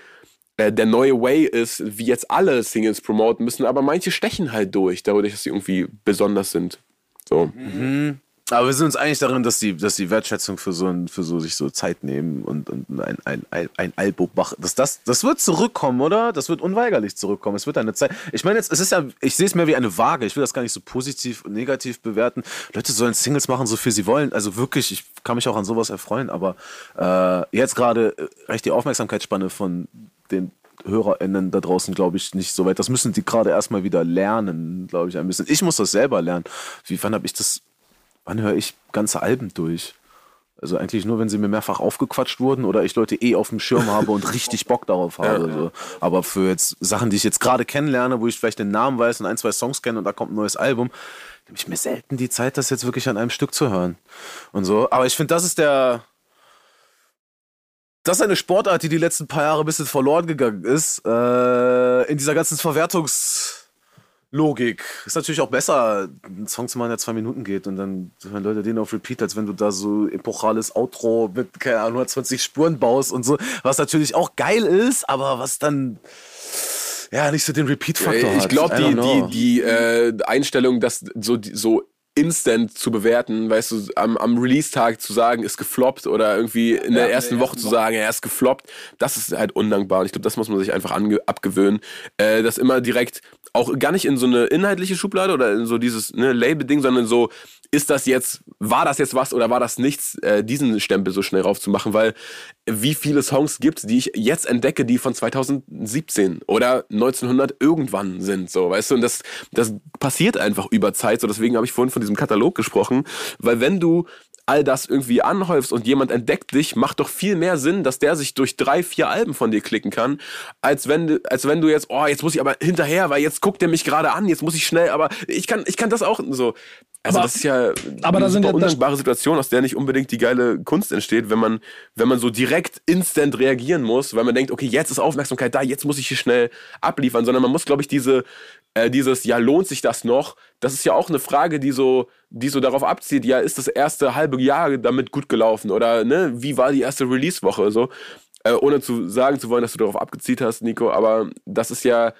äh, der neue Way ist, wie jetzt alle Singles promoten müssen, aber manche stechen halt durch, dadurch, dass sie irgendwie besonders sind. So. Aber wir sind uns einig darin, dass die, dass die Wertschätzung für so, ein, für so sich so Zeit nehmen und, und ein, ein, ein, ein Album machen, dass das, das wird zurückkommen, oder? Das wird unweigerlich zurückkommen. Es wird eine Zeit. Ich meine jetzt, es ist ja, ich sehe es mehr wie eine Waage. Ich will das gar nicht so positiv und negativ bewerten. Leute sollen Singles machen, so viel sie wollen. Also wirklich, ich kann mich auch an sowas erfreuen. Aber äh, jetzt gerade äh, reicht die Aufmerksamkeitsspanne von den HörerInnen da draußen, glaube ich, nicht so weit. Das müssen die gerade erstmal wieder lernen, glaube ich, ein bisschen. Ich muss das selber lernen. Wie, wann habe ich das Wann höre ich ganze Alben durch? Also eigentlich nur, wenn sie mir mehrfach aufgequatscht wurden oder ich Leute eh auf dem Schirm habe und richtig Bock darauf habe. So. Aber für jetzt Sachen, die ich jetzt gerade kennenlerne, wo ich vielleicht den Namen weiß und ein, zwei Songs kenne und da kommt ein neues Album, nehme ich mir selten die Zeit, das jetzt wirklich an einem Stück zu hören. Und so. Aber ich finde, das ist der. Das ist eine Sportart, die die letzten paar Jahre ein bisschen verloren gegangen ist. Äh, in dieser ganzen Verwertungs- Logik. Ist natürlich auch besser, einen Song zu machen, der zwei Minuten geht und dann hören Leute den auf Repeat, als wenn du da so epochales Outro mit, keine Ahnung, 120 Spuren baust und so. Was natürlich auch geil ist, aber was dann ja nicht so den Repeat-Faktor hat. Ich glaube, die, die, die äh, Einstellung, dass so, so instant zu bewerten, weißt du, am, am Release-Tag zu sagen, ist gefloppt oder irgendwie in der ersten Woche zu sagen, er ist gefloppt, das ist halt undankbar. Und ich glaube, das muss man sich einfach abgewöhnen, äh, das immer direkt auch gar nicht in so eine inhaltliche Schublade oder in so dieses ne, Label-Ding, sondern so, ist das jetzt, war das jetzt was oder war das nichts, äh, diesen Stempel so schnell raufzumachen, weil wie viele Songs gibt die ich jetzt entdecke, die von 2017 oder 1900 irgendwann sind, so, weißt du, und das, das passiert einfach über Zeit, so, deswegen habe ich vorhin von diesem Katalog gesprochen, weil wenn du all das irgendwie anhäufst und jemand entdeckt dich, macht doch viel mehr Sinn, dass der sich durch drei, vier Alben von dir klicken kann, als wenn du, als wenn du jetzt, oh, jetzt muss ich aber hinterher, weil jetzt guckt der mich gerade an, jetzt muss ich schnell, aber ich kann, ich kann das auch so. Also Aber- das ist ja aber da eine sind super ja- da- undankbare Situation, aus der nicht unbedingt die geile Kunst entsteht, wenn man, wenn man so direkt instant reagieren muss, weil man denkt, okay, jetzt ist Aufmerksamkeit da, jetzt muss ich hier schnell abliefern, sondern man muss, glaube ich, diese, äh, dieses, ja, lohnt sich das noch? Das ist ja auch eine Frage, die so, die so darauf abzielt, ja, ist das erste halbe Jahr damit gut gelaufen oder ne, wie war die erste Release-Woche so? Äh, ohne zu sagen zu wollen, dass du darauf abgezielt hast, Nico, aber das ist ja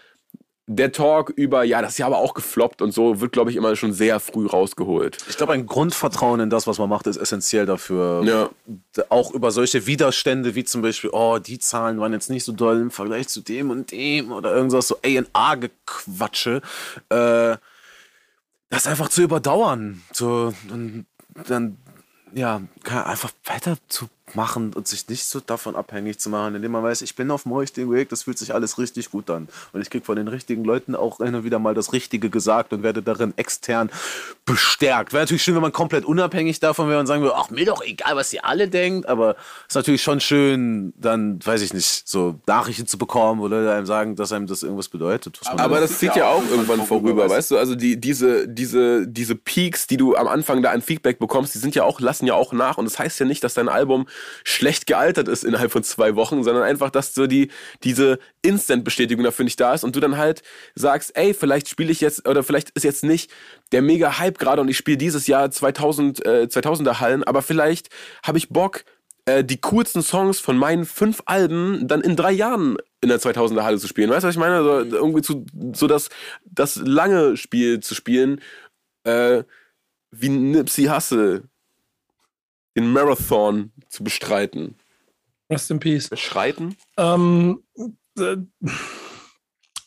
der Talk über, ja, das ist ja aber auch gefloppt und so, wird, glaube ich, immer schon sehr früh rausgeholt. Ich glaube, ein Grundvertrauen in das, was man macht, ist essentiell dafür. Ja. Auch über solche Widerstände wie zum Beispiel, oh, die Zahlen waren jetzt nicht so doll im Vergleich zu dem und dem oder irgendwas so A&A-Gequatsche. Äh, das einfach zu überdauern. So, und dann, ja, einfach weiterzumachen und sich nicht so davon abhängig zu machen, indem man weiß, ich bin auf dem richtigen Weg, das fühlt sich alles richtig gut an. Und ich kriege von den richtigen Leuten auch und wieder mal das Richtige gesagt und werde darin extern bestärkt. Wäre natürlich schön, wenn man komplett unabhängig davon wäre und sagen würde, ach, mir doch egal, was ihr alle denkt, aber ist natürlich schon schön, dann, weiß ich nicht, so Nachrichten zu bekommen, wo Leute einem sagen, dass einem das irgendwas bedeutet. Aber das zieht ja auch irgendwann vorüber, weißt du? Also die, diese, diese, diese Peaks, die du am Anfang da an Feedback bekommst, die sind ja auch, lassen ja auch nach. Und das heißt ja nicht, dass dein Album schlecht gealtert ist innerhalb von zwei Wochen, sondern einfach, dass so die, diese Instant-Bestätigung dafür nicht da ist und du dann halt sagst, ey, vielleicht spiele ich jetzt, oder vielleicht ist jetzt nicht der mega Hype gerade und ich spiele dieses Jahr 2000, äh, 2000er Hallen, aber vielleicht habe ich Bock, äh, die coolsten Songs von meinen fünf Alben dann in drei Jahren in der 2000er Halle zu spielen. Weißt du, was ich meine? So, irgendwie zu, so das, das lange Spiel zu spielen, äh, wie Nipsey Hussle den Marathon zu bestreiten. Rest in Peace. Beschreiten? Ähm, äh,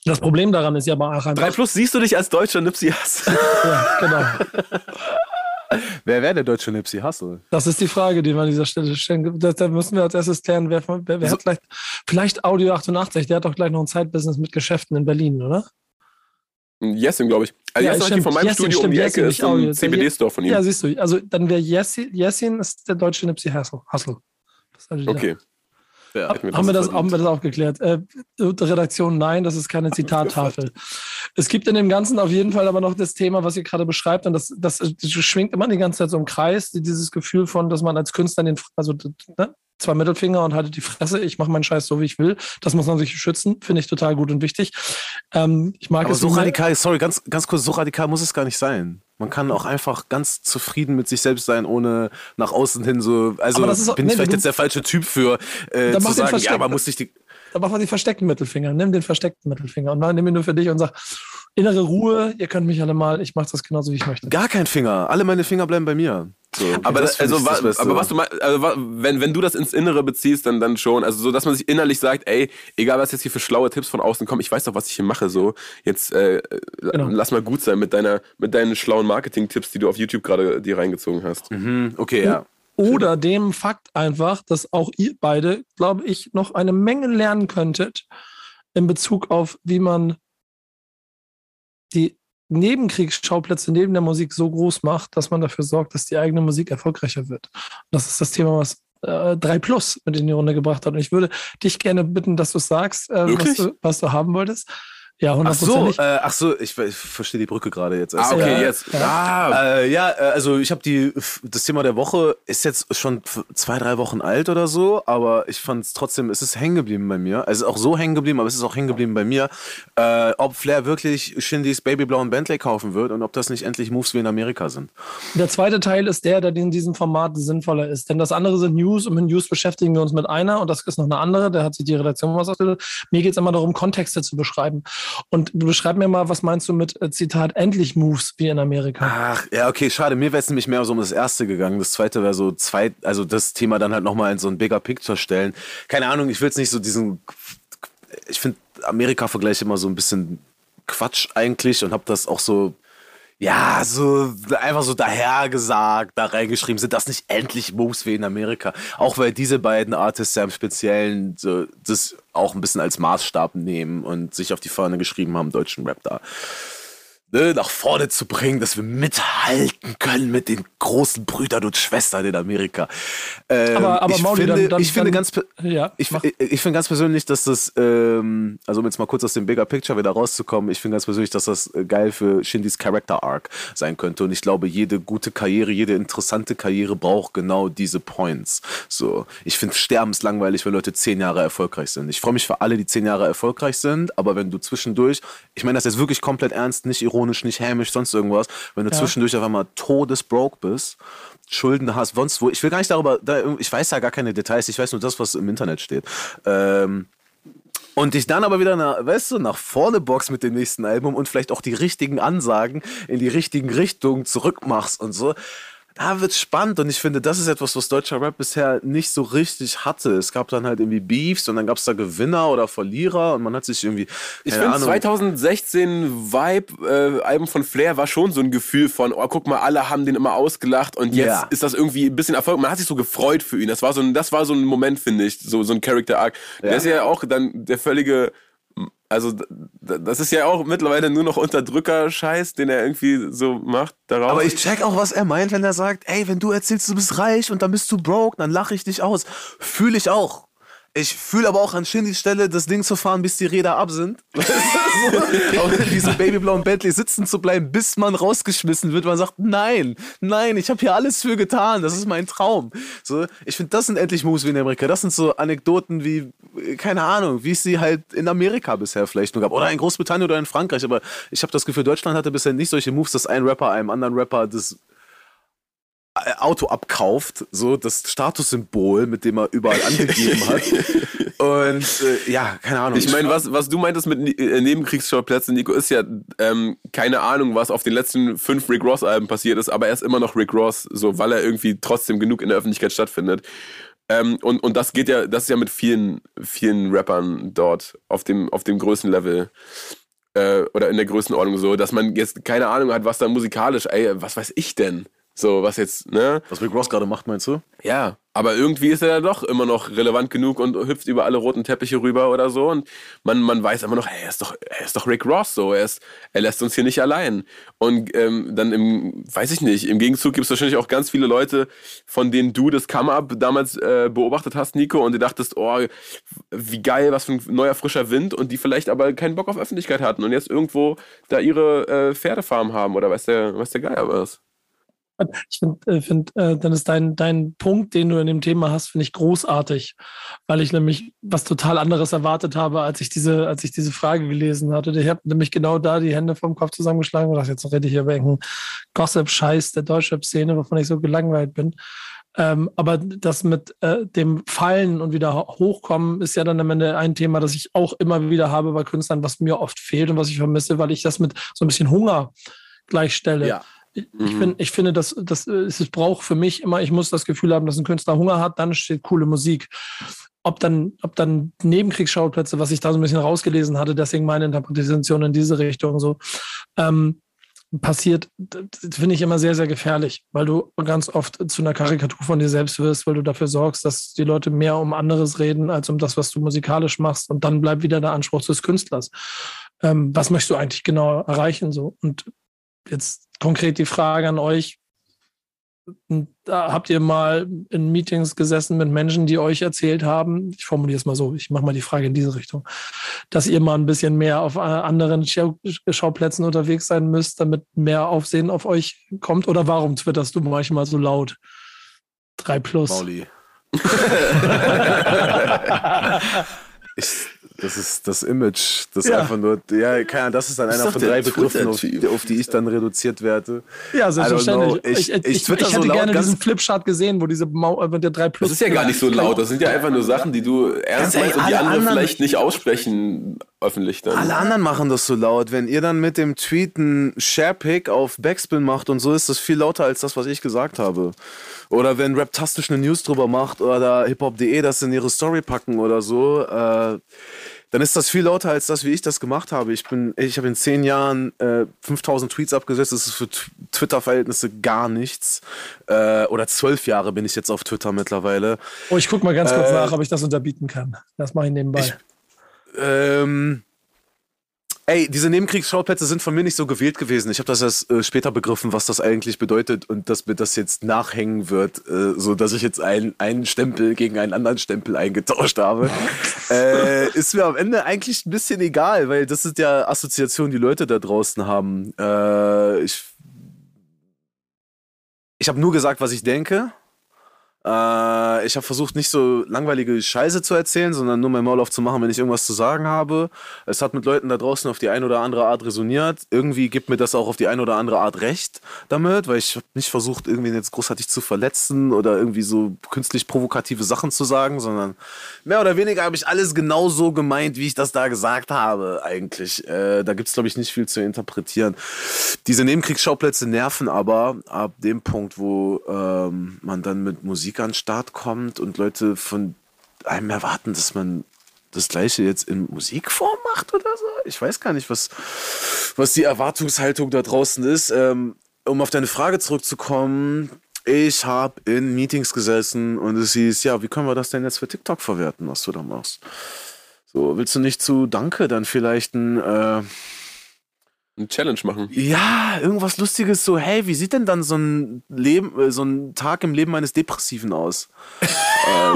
das Problem daran ist ja aber auch Drei einfach. plus, siehst du dich als deutscher Nipsey Hussle? Ja, genau. Wer wäre der deutsche Nipsey Hussle? Das ist die Frage, die wir an dieser Stelle stellen. Da, da müssen wir als erstes klären, wer, wer, wer hat vielleicht, vielleicht Audio 88, der hat doch gleich noch ein Zeitbusiness mit Geschäften in Berlin, oder? Jessin, glaube ich. Also Ja, Jessin stimmt. von meinem Jessin, Studio um stimmt, die Jessin, Ecke ist ein. CBD-Store von ihm. Ja, siehst du. Also dann wäre Jessin, Jessin ist der deutsche Nipsey ist also Okay. Ja. Wir haben, wir das, haben wir das auch geklärt? Äh, Redaktion, nein, das ist keine Zitattafel. Es gibt in dem Ganzen auf jeden Fall aber noch das Thema, was ihr gerade beschreibt, und das, das, das schwingt immer die ganze Zeit so im Kreis, dieses Gefühl von, dass man als Künstler den, also ne, zwei Mittelfinger und haltet die Fresse, ich mache meinen Scheiß so, wie ich will. Das muss man sich schützen, finde ich total gut und wichtig. Ähm, ich mag Aber es so radikal, sorry, ganz, ganz kurz, so radikal muss es gar nicht sein. Man kann auch einfach ganz zufrieden mit sich selbst sein, ohne nach außen hin so. Also ist bin nee, ich vielleicht du- jetzt der falsche Typ für äh, zu sagen, ja, man muss sich die. Da machen wir die versteckten Mittelfinger. Nimm den versteckten Mittelfinger und nimm ihn nur für dich und sag, innere Ruhe, ihr könnt mich alle mal, ich mache das genauso, wie ich möchte. Gar kein Finger. Alle meine Finger bleiben bei mir. So, Aber, das also, wa- aber was du meinst, also, wenn, wenn du das ins Innere beziehst, dann, dann schon. Also so, dass man sich innerlich sagt, ey, egal was jetzt hier für schlaue Tipps von außen kommen, ich weiß doch, was ich hier mache. So, jetzt äh, Genau. lass mal gut sein mit deiner, mit deinen schlauen Marketing-Tipps, die du auf YouTube gerade dir reingezogen hast. Mhm, okay, ja. Oder dem Fakt einfach, dass auch ihr beide, glaube ich, noch eine Menge lernen könntet in Bezug auf, wie man die Nebenkriegsschauplätze neben der Musik so groß macht, dass man dafür sorgt, dass die eigene Musik erfolgreicher wird. Das ist das Thema, was äh, 3 Plus mit in die Runde gebracht hat. Und ich würde dich gerne bitten, dass du sagst, äh, was, du, was du haben wolltest. Ja, Ach so, äh, ach so, ich, ich verstehe die Brücke gerade jetzt. Ah, okay, Ja, jetzt. ja. Ah, Äh, ja, äh, also ich habe die, das Thema der Woche ist jetzt schon zwei, drei Wochen alt oder so, aber ich fand es trotzdem, es ist hängen geblieben bei mir. Es ist auch so hängen geblieben, aber es ist auch hängen geblieben bei mir, äh, ob Flair wirklich Shindys babyblauen Bentley kaufen wird und ob das nicht endlich Moves wie in Amerika sind. Der zweite Teil ist der, der in diesem Format sinnvoller ist. Denn das andere sind News und mit News beschäftigen wir uns mit einer und das ist noch eine andere. Da hat sich die Redaktion was ausgedacht. Mir geht es immer darum, Kontexte zu beschreiben. Und beschreib mir mal, was meinst du mit äh, Zitat endlich Moves wie in Amerika? Ach, ja, okay, schade. Mir wäre es nämlich mehr so um das erste gegangen. Das zweite wäre so zweit, also das Thema dann halt nochmal in so ein bigger Picture stellen. Keine Ahnung, ich will jetzt nicht so diesen, ich finde Amerika-Vergleich immer so ein bisschen Quatsch eigentlich und habe das auch so ja, so einfach so dahergesagt, da reingeschrieben, sind das nicht endlich Moves wie in Amerika? Auch weil diese beiden Artists ja im Speziellen so, das auch ein bisschen als Maßstab nehmen und sich auf die Fahne geschrieben haben, deutschen Rap da ne, nach vorne zu bringen, dass wir mithalten können mit den großen Brüdern und Schwestern in Amerika. Ähm, aber aber ich Mauli, finde, dann, dann, ich finde dann, ganz, ja, ich, mach. ich, ich finde ganz persönlich, dass das, ähm, also um jetzt mal kurz aus dem Bigger Picture wieder rauszukommen, ich finde ganz persönlich, dass das äh, geil für Shindys Character Arc sein könnte. Und ich glaube, jede gute Karriere, jede interessante Karriere braucht genau diese Points. So, ich finde sterbenslangweilig, wenn Leute zehn Jahre erfolgreich sind. Ich freue mich für alle, die zehn Jahre erfolgreich sind, aber wenn du zwischendurch, ich meine das jetzt wirklich komplett ernst, nicht ironisch, nicht hämisch, sonst irgendwas, wenn du Ja. zwischendurch auf einmal todesbroke bist, Schulden hast, sonst wo. Ich will gar nicht darüber, da, ich weiß ja gar keine Details, ich weiß nur das, was im Internet steht. Ähm, und dich dann aber wieder, nach, weißt du, nach vorne boxt mit dem nächsten Album und vielleicht auch die richtigen Ansagen in die richtigen Richtungen zurückmachst und so. Da wird's spannend und ich finde, das ist etwas, was deutscher Rap bisher nicht so richtig hatte. Es gab dann halt irgendwie Beefs und dann gab's da Gewinner oder Verlierer und man hat sich irgendwie. Ich finde Ahnung, 2016 Vibe äh, Album von Flair war schon so ein Gefühl von oh guck mal alle haben den immer ausgelacht und jetzt Ja. ist das irgendwie ein bisschen Erfolg man hat sich so gefreut für ihn das war so ein das war so ein Moment finde ich so so ein Character Arc der Ja. ist ja auch dann der völlige also das ist ja auch mittlerweile nur noch Unterdrücker Scheiß den er irgendwie so macht daraus Aber ich check auch, was er meint, wenn er sagt, ey, wenn du erzählst, du bist reich und dann bist du broke, dann lache ich dich aus. Fühle ich auch. Ich fühle aber auch an Shindys Stelle, das Ding zu fahren, bis die Räder ab sind. in diesem babyblauen Bentley sitzen zu bleiben, bis man rausgeschmissen wird. Man sagt, nein, nein, ich habe hier alles für getan. Das ist mein Traum. So, ich finde, das sind endlich Moves wie in Amerika. Das sind so Anekdoten wie, äh, keine Ahnung, wie es sie halt in Amerika bisher vielleicht nur gab. Oder in Großbritannien oder in Frankreich. Aber ich habe das Gefühl, Deutschland hatte bisher nicht solche Moves, dass ein Rapper einem anderen Rapper das Auto abkauft, so das Statussymbol, mit dem er überall angegeben hat. Und äh, ja, keine Ahnung. Ich meine, was, was du meintest mit äh, Nebenkriegsschauplätzen, Nico, ist ja ähm, keine Ahnung, was auf den letzten fünf Rick Ross-Alben passiert ist, aber er ist immer noch Rick Ross, so weil er irgendwie trotzdem genug in der Öffentlichkeit stattfindet. Ähm, und, und das geht ja, das ist ja mit vielen, vielen Rappern dort auf dem, auf dem Größenlevel äh, oder in der Größenordnung so, dass man jetzt keine Ahnung hat, was da musikalisch, ey, was weiß ich denn? So, was jetzt, ne? was Rick Ross gerade macht, meinst du? Ja, aber irgendwie ist er ja doch immer noch relevant genug und hüpft über alle roten Teppiche rüber oder so und man, man weiß immer noch, hey, er ist doch, er ist doch Rick Ross so, er ist, er lässt uns hier nicht allein. Und ähm, dann im, weiß ich nicht, im Gegenzug gibt es wahrscheinlich auch ganz viele Leute, von denen du das Come-Up damals äh, beobachtet hast, Nico, und du dachtest, oh, wie geil, was für ein neuer frischer Wind und die vielleicht aber keinen Bock auf Öffentlichkeit hatten und jetzt irgendwo da ihre äh, Pferdefarm haben oder weiß der, weiß der Geier was. Ich finde, äh, find, äh, dann ist dein, dein Punkt, den du in dem Thema hast, finde ich großartig, weil ich nämlich was total anderes erwartet habe, als ich diese, als ich diese Frage gelesen hatte. Ich habe nämlich genau da die Hände vom Kopf zusammengeschlagen und dachte, jetzt rede ich hier über irgendeinen Gossip-Scheiß der Deutschrap-Szene, wovon ich so gelangweilt bin. Ähm, aber das mit äh, dem Fallen und wieder ho- hochkommen ist ja dann am Ende ein Thema, das ich auch immer wieder habe bei Künstlern, was mir oft fehlt und was ich vermisse, weil ich das mit so ein bisschen Hunger gleichstelle. Ja. Ich, ich, find, ich finde, dass das, es es braucht für mich immer, ich muss das Gefühl haben, dass ein Künstler Hunger hat, dann steht coole Musik. Ob dann, ob dann Nebenkriegsschauplätze, was ich da so ein bisschen rausgelesen hatte, deswegen meine Interpretation in diese Richtung so, ähm, passiert, das finde ich immer sehr, sehr gefährlich, weil du ganz oft zu einer Karikatur von dir selbst wirst, weil du dafür sorgst, dass die Leute mehr um anderes reden, als um das, was du musikalisch machst. Und dann bleibt wieder der Anspruch des Künstlers. Ähm, was möchtest du eigentlich genau erreichen? So? Und jetzt konkret die Frage an euch. Da habt ihr mal in Meetings gesessen mit Menschen, die euch erzählt haben, ich formuliere es mal so, ich mache mal die Frage in diese Richtung, dass ihr mal ein bisschen mehr auf äh, anderen Schau Schauplätzen unterwegs sein müsst, damit mehr Aufsehen auf euch kommt? Oder warum twitterst du manchmal so laut? 3 plus. Mauli. ich, das ist das Image, das Ja. einfach nur, ja, keine Ahnung, das ist dann einer von drei Begriffen, auf, auf die ich dann reduziert werde. Ja, I don't selbstverständlich. know. Ich- Ich, ich, ich so hätte laut gerne diesen Flipchart gesehen, wo diese Mau äh, der 3 plus. Das ist ja gar nicht so laut. Das sind ja einfach nur Sachen, die du ernst meinst und die anderen- vielleicht nicht aussprechen öffentlich dann. Alle anderen machen das so laut. Wenn ihr dann mit dem Tweet einen Sharepick auf Backspin macht und so, ist das viel lauter als das, was ich gesagt habe. Oder wenn Raptastisch eine News drüber macht oder hiphop.de das in ihre Story packen oder so, äh, dann ist das viel lauter als das, wie ich das gemacht habe. Ich bin, ich habe in zehn Jahren äh, 5000 Tweets abgesetzt. Das ist für Twitter-Verhältnisse gar nichts. Äh, oder zwölf Jahre bin ich jetzt auf Twitter mittlerweile. Oh, ich gucke mal ganz kurz Äh, nach, ob ich das unterbieten kann. Das mache ich nebenbei. Ich- Ähm, ey, diese Nebenkriegsschauplätze sind von mir nicht so gewählt gewesen. Ich habe das erst äh, später begriffen, was das eigentlich bedeutet und dass mir das jetzt nachhängen wird, äh, so dass ich jetzt ein, einen Stempel gegen einen anderen Stempel eingetauscht habe. äh, ist mir am Ende eigentlich ein bisschen egal, weil das ist ja Assoziation, die Leute da draußen haben. Äh, ich ich habe nur gesagt, was ich denke. Äh, ich habe versucht, nicht so langweilige Scheiße zu erzählen, sondern nur mein Maul aufzumachen, wenn ich irgendwas zu sagen habe. Es hat mit Leuten da draußen auf die eine oder andere Art resoniert. Irgendwie gibt mir das auch auf die eine oder andere Art recht damit, weil ich habe nicht versucht, irgendwie jetzt großartig zu verletzen oder irgendwie so künstlich provokative Sachen zu sagen, sondern mehr oder weniger habe ich alles genau so gemeint, wie ich das da gesagt habe, eigentlich. Äh, da gibt es, glaube ich, nicht viel zu interpretieren. Diese Nebenkriegsschauplätze nerven aber ab dem Punkt, wo ähm, man dann mit Musik an den Start kommt und Leute von einem erwarten, dass man das gleiche jetzt in Musikform macht oder so. Ich weiß gar nicht, was, was die Erwartungshaltung da draußen ist. Ähm, um auf deine Frage zurückzukommen, ich habe in Meetings gesessen und es hieß, ja, wie können wir das denn jetzt für TikTok verwerten, was du da machst? So, willst du nicht zu Danke dann vielleicht ein äh, Eine Challenge machen. ja, irgendwas Lustiges, so, hey, wie sieht denn dann so ein Leben, äh, so ein Tag im Leben eines Depressiven aus?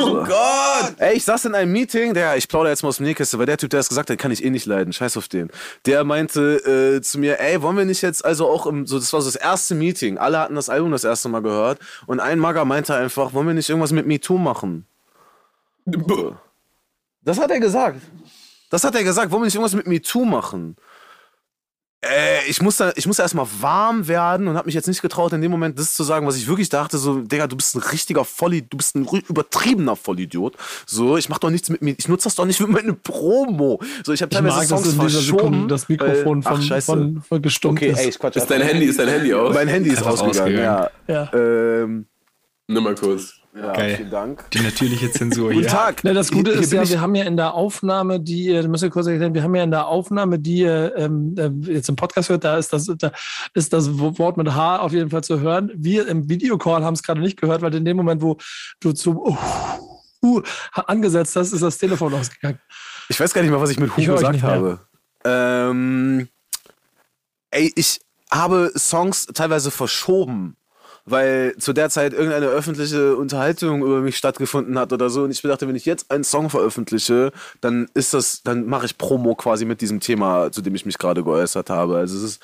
oh Gott! Ey, ich saß in einem Meeting, der, ich plaudere jetzt mal aus dem Nähkästchen, weil der Typ, der das gesagt hat, kann ich eh nicht leiden, scheiß auf den. Der meinte äh, zu mir, ey, wollen wir nicht jetzt also auch im, so, das war so das erste Meeting, alle hatten das Album das erste Mal gehört und ein Mager meinte einfach, wollen wir nicht irgendwas mit MeToo machen? Das hat er gesagt. Das hat er gesagt, wollen wir nicht irgendwas mit MeToo machen? Äh, ich musste, ich musste erstmal warm werden und habe mich jetzt nicht getraut, in dem Moment das zu sagen, was ich wirklich dachte. So, Digga, du bist ein richtiger Vollidiot, du bist ein übertriebener Vollidiot. So, ich mach doch nichts mit mir, ich nutze das doch nicht für meine Promo. So, ich habe Ich teilweise mag, dass Songs dieser verschoben. Das Mikrofon weil- ach, von, scheiße. von, von gestummt Okay, ist. ey, ich quatsch Ist dein Handy, ist dein Handy aus? Mein Handy ist Einfach ausgegangen, ja. Ja. Ähm, Nimm mal kurz. Ja, Geil. vielen Dank. Die natürliche Zensur Guten hier. Tag. Ne, das Gute Hier- hier ist ja, ich- wir haben ja in der Aufnahme, die ihr, müsst ihr kurz erklären, wir haben ja in der Aufnahme, die ihr ähm, äh, jetzt im Podcast hört, da ist das, da ist das Wort mit H auf jeden Fall zu hören. Wir im Videocall haben es gerade nicht gehört, weil in dem Moment, wo du zu uh, uh, angesetzt hast, ist das Telefon ausgegangen. Ich weiß gar nicht mehr, was ich mit Hu Ich gesagt habe. Ähm, ey, ich habe Songs teilweise verschoben, weil zu der Zeit irgendeine öffentliche Unterhaltung über mich stattgefunden hat oder so. Und ich dachte, wenn ich jetzt einen Song veröffentliche, dann ist das, dann mache ich Promo quasi mit diesem Thema, zu dem ich mich gerade geäußert habe. Also es ist,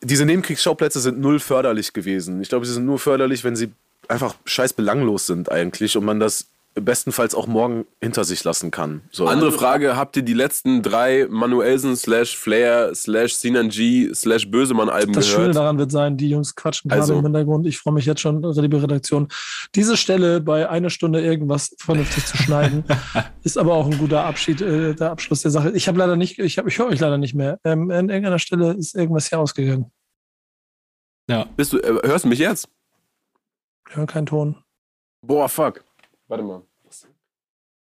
diese Nebenkriegsschauplätze sind null förderlich gewesen. Ich glaube, sie sind nur förderlich, wenn sie einfach scheiß belanglos sind eigentlich und man das bestenfalls auch morgen hinter sich lassen kann. So. Andere Frage, habt ihr die letzten drei Manuelsen slash Flair slash Sinan G slash Bösemann Alben Das Schöne gehört? daran wird sein, die Jungs quatschen gerade Also. im Hintergrund. Ich freue mich jetzt schon, liebe Redaktion, diese Stelle bei einer Stunde irgendwas vernünftig zu schneiden, ist aber auch ein guter Abschied, äh, der Abschluss der Sache. Ich habe leider nicht, ich, hab, ich höre euch leider nicht mehr. Ähm, an irgendeiner Stelle ist irgendwas hier ausgegangen. Ja. Bist du, äh, hörst du mich jetzt? Ich höre keinen Ton. Boah, fuck. Warte mal.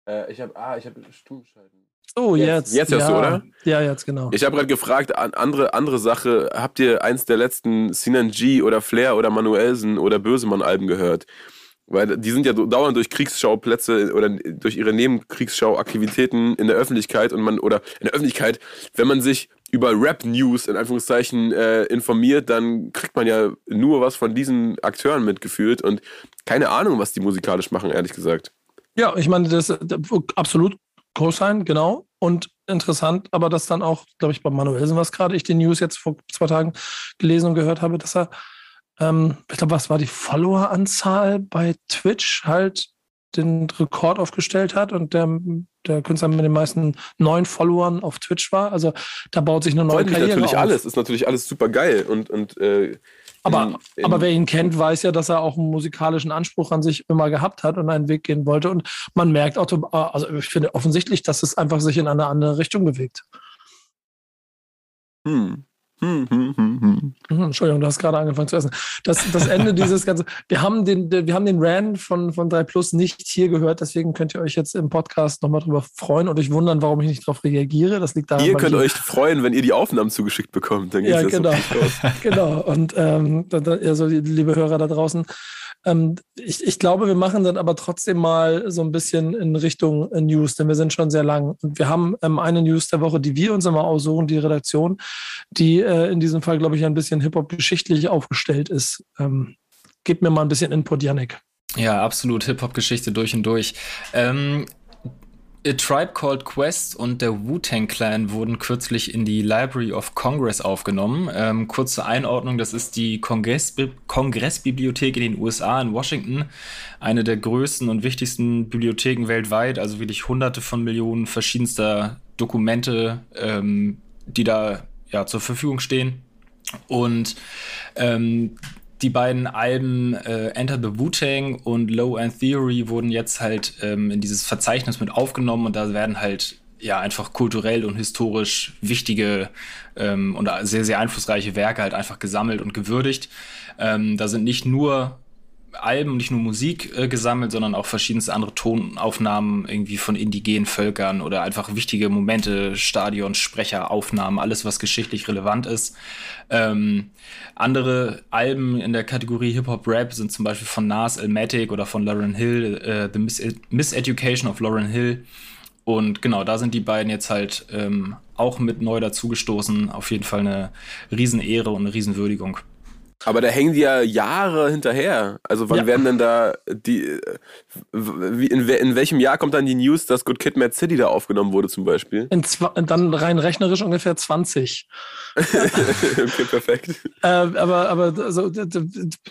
Äh, ich habe, ah, ich habe Stummschalten. So, Jetzt- jetzt. jetzt hörst ja, du, oder? Ja, jetzt genau. Ich habe gerade gefragt, an, andere, andere Sache, habt ihr eins der letzten Sinan G oder Flair oder Manuelsen oder Bösemann Alben gehört? Weil die sind ja dauernd durch Kriegsschauplätze oder durch ihre Nebenkriegssschauaktivitäten in der Öffentlichkeit und man, oder in der Öffentlichkeit, wenn man sich über Rap-News in Anführungszeichen äh, informiert, dann kriegt man ja nur was von diesen Akteuren mitgefühlt und keine Ahnung, was die musikalisch machen, ehrlich gesagt. Ja, ich meine, das, das absolut Co-Sign, genau. Und interessant, aber das dann auch, glaube ich, bei Manuelsen, was gerade ich die News jetzt vor zwei Tagen gelesen und gehört habe, dass er, ähm, ich glaube, was war die Followeranzahl bei Twitch halt den Rekord aufgestellt hat und der, der Künstler mit den meisten neuen Followern auf Twitch war. Also da baut sich eine neue Freut mich Karriere natürlich auf. alles, ist natürlich alles super geil und, und äh, Aber, in- aber wer ihn kennt, weiß ja, dass er auch einen musikalischen Anspruch an sich immer gehabt hat und einen Weg gehen wollte. Und man merkt auch, also ich finde offensichtlich, dass es einfach sich in eine andere Richtung bewegt. Hm. Hm, hm, hm, Entschuldigung, du hast gerade angefangen zu essen. Das, das Ende dieses ganzen, wir haben den, wir haben den Rand von, von 3 Plus nicht hier gehört, deswegen könnt ihr euch jetzt im Podcast nochmal drüber freuen und euch wundern, warum ich nicht darauf reagiere. Das liegt daran, Ihr könnt euch freuen, wenn ihr die Aufnahmen zugeschickt bekommt. Dann geht's Ja, genau. los. genau. Und ähm, also liebe Hörer da draußen, ähm, ich, ich glaube, wir machen dann aber trotzdem mal so ein bisschen in Richtung äh, News, denn wir sind schon sehr lang. Und wir haben ähm, eine News der Woche, die wir uns immer aussuchen, die Redaktion, die äh, in diesem Fall, glaube ich, ein bisschen Hip-Hop-geschichtlich aufgestellt ist. Ähm, gib mir mal ein bisschen Input, Yannick. Ja, absolut Hip-Hop-Geschichte durch und durch. Ähm, A Tribe Called Quest und der Wu-Tang Clan wurden kürzlich in die Library of Congress aufgenommen. Ähm, kurze Einordnung, das ist die Kongress Kongressbibliothek in den USA in Washington. Eine der größten und wichtigsten Bibliotheken weltweit, also wirklich hunderte von Millionen verschiedenster Dokumente, ähm, die da ja, zur Verfügung stehen. Und ähm, die beiden Alben äh, Enter the Wu-Tang und Low End Theory wurden jetzt halt ähm, in dieses Verzeichnis mit aufgenommen und da werden halt ja einfach kulturell und historisch wichtige ähm, und sehr, sehr einflussreiche Werke halt einfach gesammelt und gewürdigt. Ähm, da sind nicht nur Alben, nicht nur Musik äh, gesammelt, sondern auch verschiedenste andere Tonaufnahmen irgendwie von indigenen Völkern oder einfach wichtige Momente, Stadion, Sprecher, Aufnahmen, alles, was geschichtlich relevant ist. Ähm, andere Alben in der Kategorie Hip-Hop-Rap sind zum Beispiel von Nas Elmatic oder von Lauren Hill, äh, The Mis Miseducation of Lauren Hill. Und genau, da sind die beiden jetzt halt ähm, auch mit neu dazugestoßen. Auf jeden Fall eine Riesenehre und eine Riesenwürdigung. Aber da hängen die ja Jahre hinterher. Also wann Ja. werden denn da die, äh, in, in welchem Jahr kommt dann die News, dass Good Kid, Mad City da aufgenommen wurde zum Beispiel? Dann rein rechnerisch ungefähr 20. okay, perfekt. Äh, aber aber also, wir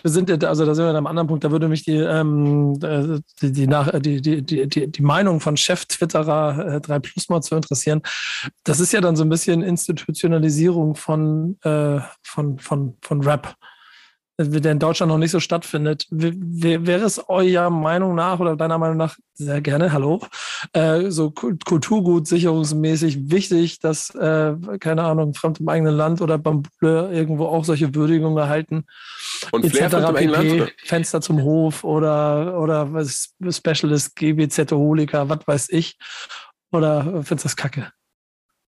sind also da sind wir an einem anderen Punkt, da würde mich die, ähm, äh, die, die, nach, die, die, die, die, die Meinung von Chef-Twitterer äh, 3 Plus mal zu interessieren. Das ist ja dann so ein bisschen Institutionalisierung von, äh, von, von, von Rap, der in Deutschland noch nicht so stattfindet. Wäre es eurer Meinung nach oder deiner Meinung nach sehr gerne, hallo, äh, so Kult- Kulturgut sicherungsmäßig wichtig, dass, äh, keine Ahnung, fremd im eigenen Land oder Bambule irgendwo auch solche Würdigungen erhalten, Und etc. Land? Fenster zum Hof oder, oder was Specialist, GBZ Holika, was weiß ich. Oder findest du das kacke?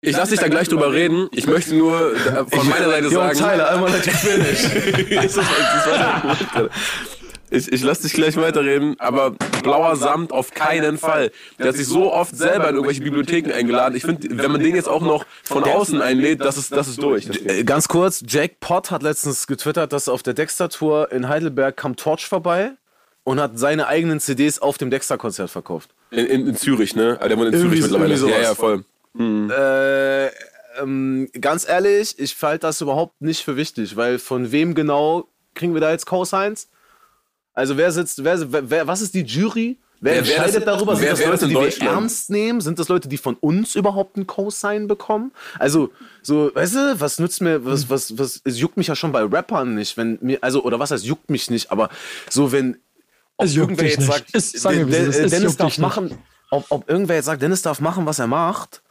Ich lasse dich da gleich drüber reden. Ich möchte nur äh, von meiner Seite sagen. Tyler, einmal let you finish. Der Grund. Ich, ich lasse dich gleich weiterreden, aber blauer Samt auf keinen Fall. Der hat sich so oft selber in irgendwelche Bibliotheken eingeladen. Ich finde, wenn man den jetzt auch noch von außen einlädt, das ist, das ist durch. Äh, Ganz kurz, Jack Pott hat letztens getwittert, dass auf der Dexter-Tour in Heidelberg kam Torch vorbei und hat seine eigenen CDs auf dem Dexter-Konzert verkauft. In, in, in Zürich, ne? Ah, Der wohnt in Zürich mittlerweile. Ja, ja, voll. Äh, ähm, ganz ehrlich, ich halte das überhaupt nicht für wichtig, weil von wem genau kriegen wir da jetzt Cosigns? Also wer sitzt, wer, wer, wer was ist die Jury? Wer, Wer- wer entscheidet das- darüber? Sind wer- das Leute, die wir ernst nehmen? Sind das Leute, die von uns überhaupt einen Cosign bekommen? Also, so, weißt du, was nützt mir, was, was, was, es juckt mich ja schon bei Rappern nicht, wenn mir, also, oder was heißt juckt mich nicht, aber so, wenn, ob Es irgendwer jetzt nicht. sagt, Es- Es Dennis darf machen, ob, ob irgendwer jetzt sagt, Dennis darf machen, was er macht,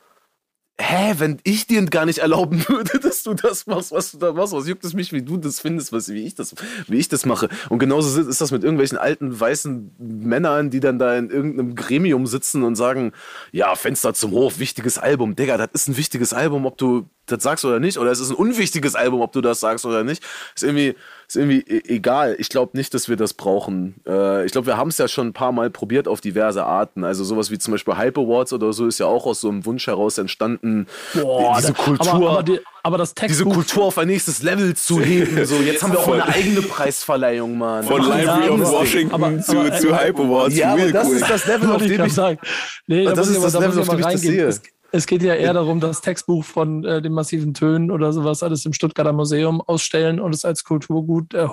Hä, wenn ich dir gar nicht erlauben würde, dass du das machst, was du da machst, was juckt es mich, wie du das findest, was, wie, ich das, wie ich das mache. Und genauso ist das mit irgendwelchen alten weißen Männern, die dann da in irgendeinem Gremium sitzen und sagen, ja, Fenster zum Hof, wichtiges Album. Digga, das ist ein wichtiges Album, ob du das sagst oder nicht. Oder es ist ein unwichtiges Album, ob du das sagst oder nicht. Ist irgendwie, ist irgendwie e- egal. Ich glaube nicht, dass wir das brauchen. Äh, ich glaube, wir haben es ja schon ein paar Mal probiert auf diverse Arten. Also sowas wie zum Beispiel Hype Awards oder so ist ja auch aus so einem Wunsch heraus entstanden, Boah, diese da- Kultur, Aber, aber, die, aber das diese Textbuch. Kultur auf ein nächstes Level zu heben. So, jetzt haben wir auch eine eigene Preisverleihung, Mann. Von Library of. Washington Aber- zu, aber- zu Hype Awards. Ja, aber das cool. ist das Level, auf ich dem grad ich sagen. Nee, da Das ist ich das Level, ich auf dem ich das sehe. Es, Es geht ja eher darum, das Textbuch von äh, den massiven Tönen oder sowas alles im Stuttgarter Museum ausstellen und es als Kulturgut äh,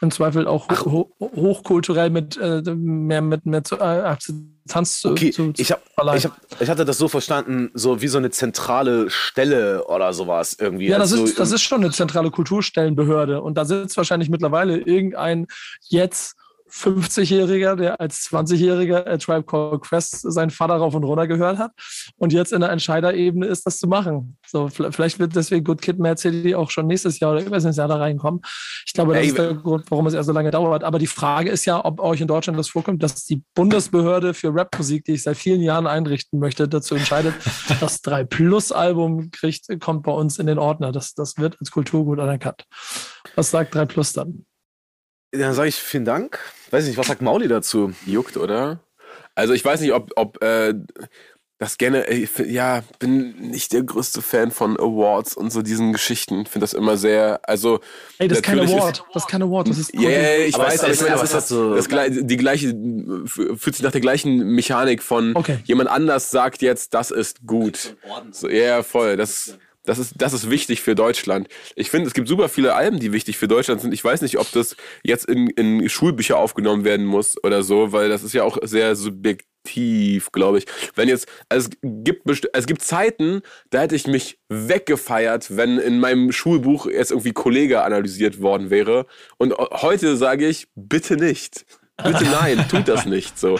im Zweifel auch ho ho hochkulturell mit äh, mehr mit mehr zu, äh, Akzeptanz zu, Okay, zu, zu ich, hab, verleihen. ich, hab, ich hatte das so verstanden, so wie so eine zentrale Stelle oder sowas irgendwie. Ja, das Also, ist, das ist schon eine zentrale Kulturstellenbehörde. Und da sitzt wahrscheinlich mittlerweile irgendein jetzt 50-Jähriger, der als 20-Jähriger äh, Tribe Called Quest seinen Vater rauf und runter gehört hat und jetzt in der Entscheiderebene ist, das zu machen. So, vielleicht wird deswegen Good Kid, Mad City auch schon nächstes Jahr oder übernächstes Jahr da reinkommen. Ich glaube, das ist der Grund, warum es erst so lange dauert. Aber die Frage ist ja, ob euch in Deutschland das vorkommt, dass die Bundesbehörde für Rapmusik, die ich seit vielen Jahren einrichten möchte, dazu entscheidet, das 3-Plus-Album kriegt, kommt bei uns in den Ordner. Das, das wird als Kulturgut anerkannt. Was sagt 3 Plus dann? Dann sage ich vielen Dank. Weiß nicht, was sagt Mauli dazu? Juckt, oder? Also ich weiß nicht, ob, ob äh, das gerne, find- ja, bin nicht der größte Fan von Awards und so diesen Geschichten. Finde das immer sehr, also Ey, das ist kein Award. Das ist kein Award. Das ist Ja, ja, ja, ich Aber weiß, aber ist- ich meine, das, ist so- das, gleiche, die gleiche, fühlt sich nach der gleichen Mechanik von Okay. jemand anders sagt jetzt, das ist gut. So, ja, ja, voll. Das, das, ist, das ist wichtig für Deutschland. Ich finde, es gibt super viele Alben, die wichtig für Deutschland sind. Ich weiß nicht, ob das jetzt in, in Schulbücher aufgenommen werden muss oder so, weil das ist ja auch sehr subjektiv, glaube ich. Wenn jetzt, also es gibt, es gibt Zeiten, da hätte ich mich weggefeiert, wenn in meinem Schulbuch jetzt irgendwie Kollege analysiert worden wäre. Und heute sage ich, bitte nicht. Bitte nein, tut das nicht so.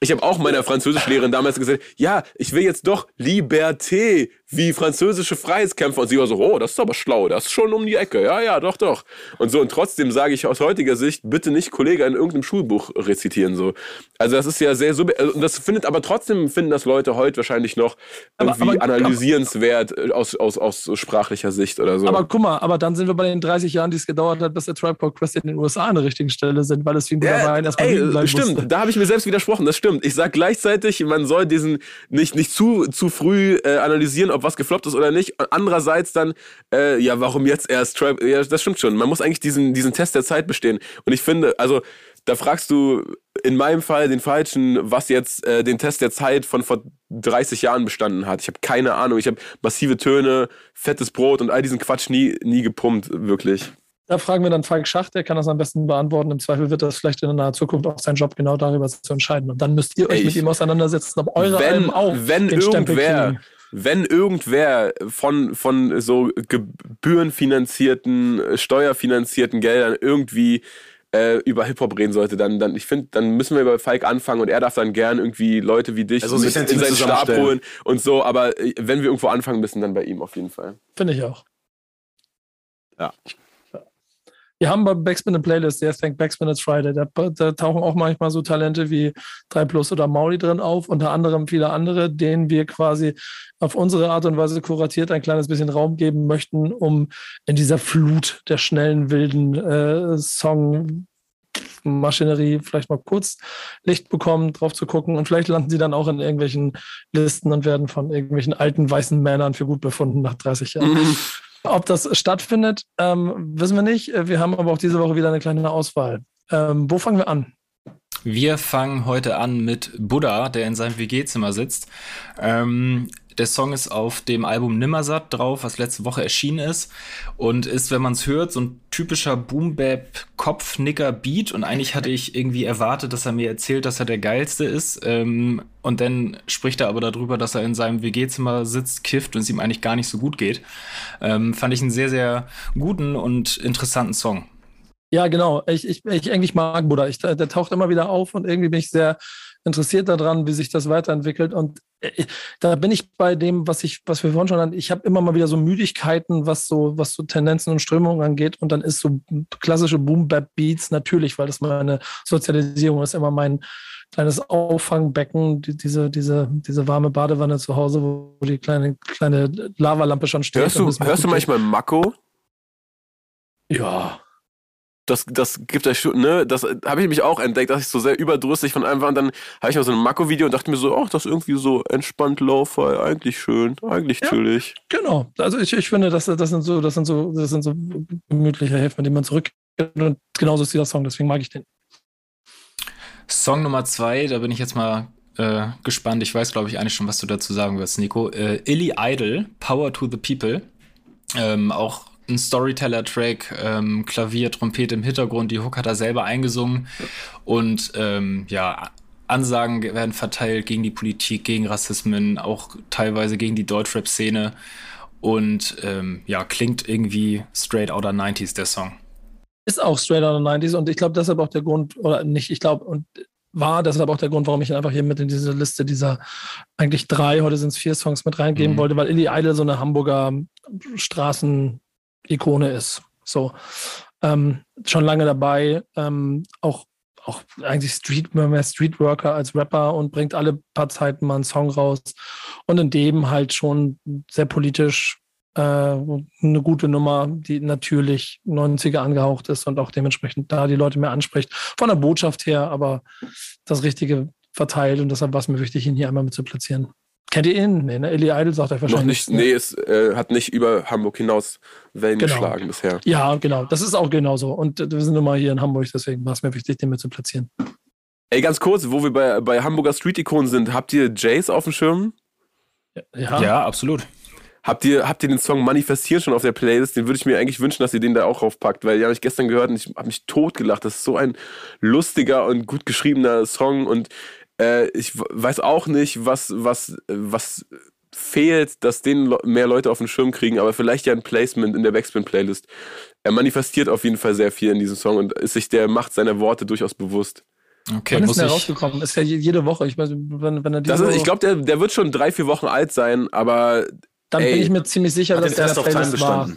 Ich habe auch meiner Französischlehrerin damals gesagt, ja, ich will jetzt doch Liberté, wie französische Freiheitskämpfer. Und sie war so, oh, das ist aber schlau, das ist schon um die Ecke. Ja, ja, doch, doch. Und so, und trotzdem sage ich aus heutiger Sicht, bitte nicht Kollege in irgendeinem Schulbuch rezitieren. So. Also das ist ja sehr sub also, das findet aber trotzdem finden das Leute heute wahrscheinlich noch Aber- irgendwie aber- analysierenswert äh, aus, aus, aus sprachlicher Sicht oder so. Aber guck mal, aber dann sind wir bei den 30 Jahren, die es gedauert hat, bis der Tribe Called Quest in den USA an der richtigen Stelle sind, weil es wie ein guter Wein erstmal ey, bleiben stimmt, musste. da habe ich mir selbst widersprochen, das stimmt. Ich sag gleichzeitig, man soll diesen nicht, nicht zu, zu früh äh, analysieren, ob was gefloppt ist oder nicht. Und andererseits dann, äh, ja, warum jetzt erst Tribe? Ja, das stimmt schon. Man muss eigentlich diesen, diesen Test der Zeit bestehen. Und ich finde, also da fragst du in meinem Fall den Falschen, was jetzt äh, den Test der Zeit von vor 30 Jahren bestanden hat. Ich habe keine Ahnung. Ich habe massive Töne, fettes Brot und all diesen Quatsch nie, nie gepumpt, wirklich. Da fragen wir dann Falk Schacht, der kann das am besten beantworten. Im Zweifel wird das vielleicht in der nahen Zukunft auch sein Job genau darüber zu entscheiden. Und dann müsst ihr euch Ey, mit ihm auseinandersetzen, ob eure wenn, Alben auch wenn den Stempel irgendwer, kriegen. Wenn irgendwer von, von so gebührenfinanzierten, äh, steuerfinanzierten Geldern irgendwie äh, über Hip-Hop reden sollte, dann, dann ich finde, dann müssen wir bei Falk anfangen und er darf dann gern irgendwie Leute wie dich Also in seinen Stab holen und so, aber äh, wenn wir irgendwo anfangen müssen, dann bei ihm auf jeden Fall. Finde ich auch. Ja. Wir haben bei Backspin eine Playlist, der Thank Backspin It's Friday. Da, da tauchen auch manchmal so Talente wie 3 Plus oder Mauli drin auf, unter anderem viele andere, denen wir quasi auf unsere Art und Weise kuratiert ein kleines bisschen Raum geben möchten, um in dieser Flut der schnellen, wilden äh, Song Maschinerie vielleicht mal kurz Licht bekommen, drauf zu gucken und vielleicht landen sie dann auch in irgendwelchen Listen und werden von irgendwelchen alten weißen Männern für gut befunden nach 30 Jahren. Ob das stattfindet, ähm, wissen wir nicht. Äh, Wir haben aber auch diese Woche wieder eine kleine Auswahl. Ähm, wo fangen wir an? Wir fangen heute an mit Buddha, der in seinem WG-Zimmer sitzt. Ähm, der Song ist auf dem Album Nimmersatt drauf, was letzte Woche erschienen ist. Und ist, wenn man es hört, so ein typischer Boom-Bap-Kopfnicker-Beat. Und eigentlich hatte ich irgendwie erwartet, dass er mir erzählt, dass er der Geilste ist. Ähm, und dann spricht er aber darüber, dass er in seinem WG-Zimmer sitzt, kifft und es ihm eigentlich gar nicht so gut geht. Ähm, fand ich einen sehr, sehr guten und interessanten Song. Ja, genau. Ich, ich, ich eigentlich mag Buddha. Ich, der, der taucht immer wieder auf und irgendwie bin ich sehr interessiert daran, wie sich das weiterentwickelt. Und äh, da bin ich bei dem, was ich, was wir vorhin schon hatten. Ich habe immer mal wieder so Müdigkeiten, was so, was so Tendenzen und Strömungen angeht. Und dann ist so klassische Boom-Bap-Beats natürlich, weil das meine Sozialisierung ist, immer mein kleines Auffangbecken, die, diese, diese, diese warme Badewanne zu Hause, wo die kleine, kleine Lavalampe schon steht. Hörst du, hörst du manchmal Mako? Ja. Das, das gibt euch schon, ne, das habe ich mich auch entdeckt, dass ich so sehr überdrüssig von einem war und dann habe ich mal so ein Mako-Video und dachte mir so, ach, das ist irgendwie so entspannt Lo-Fi, eigentlich schön, eigentlich Ja. chillig. Genau. Also ich, ich finde, das, das sind so, das sind so, das sind so gemütliche Häfen, an denen man zurück und genauso ist dieser Song, deswegen mag ich den. Song Nummer zwei, da bin ich jetzt mal äh, gespannt. Ich weiß, glaube ich, eigentlich schon, was du dazu sagen wirst, Nico. Äh, Illy Idol, Power to the People. Ähm, auch ein Storyteller-Track, ähm, Klavier, Trompete im Hintergrund. Die Hook hat er selber eingesungen. Und ähm, ja, Ansagen werden verteilt gegen die Politik, gegen Rassismen, auch teilweise gegen die Deutschrap-Szene. Und ähm, ja, klingt irgendwie straight outer 90s, der Song. Ist auch straight outer 90s und ich glaube, deshalb auch der Grund, oder nicht, ich glaube, und war deshalb auch der Grund, warum ich ihn einfach hier mit in diese Liste dieser eigentlich drei, heute sind es vier Songs mit reingeben mhm. wollte, weil Illy Idol so eine Hamburger Straßen-Ikone ist. So. Ähm, schon lange dabei, ähm, auch auch eigentlich Street, Streetworker als Rapper und bringt alle paar Zeiten mal einen Song raus. Und in dem halt schon sehr politisch äh, eine gute Nummer, die natürlich 90er angehaucht ist und auch dementsprechend da die Leute mehr anspricht. Von der Botschaft her, aber das Richtige verteilt und deshalb war es mir wichtig, ihn hier einmal mit zu platzieren. Kennt ihr ihn? Nee, ne? Ellie Idol sagt er wahrscheinlich. Noch nicht, nee, es äh, hat nicht über Hamburg hinaus Wellen genau. geschlagen bisher. Ja, genau. Das ist auch genauso. Und äh, wir sind nun mal hier in Hamburg, deswegen war es mir wichtig, den mit zu platzieren. Ey, ganz kurz, wo wir bei, bei Hamburger Street-Ikonen sind, habt ihr Jace auf dem Schirm? Ja, ja absolut. Habt ihr, habt ihr den Song Manifestieren schon auf der Playlist? Den würde ich mir eigentlich wünschen, dass ihr den da auch raufpackt, weil den habe ich gestern gehört und ich habe mich totgelacht. Das ist so ein lustiger und gut geschriebener Song und äh, ich weiß auch nicht, was, was, was fehlt, dass den mehr Leute auf den Schirm kriegen, aber vielleicht ja ein Placement in der Backspin-Playlist. Er manifestiert auf jeden Fall sehr viel in diesem Song und ist sich der Macht seiner Worte durchaus bewusst. Okay, Wann ist der rausgekommen? Ist ja jede Woche. Ich weiß, wenn, wenn er das ist, ich glaube, der, der wird schon drei, vier Wochen alt sein, aber. Dann ey, bin ich mir ziemlich sicher, dass der Test der Playlist war.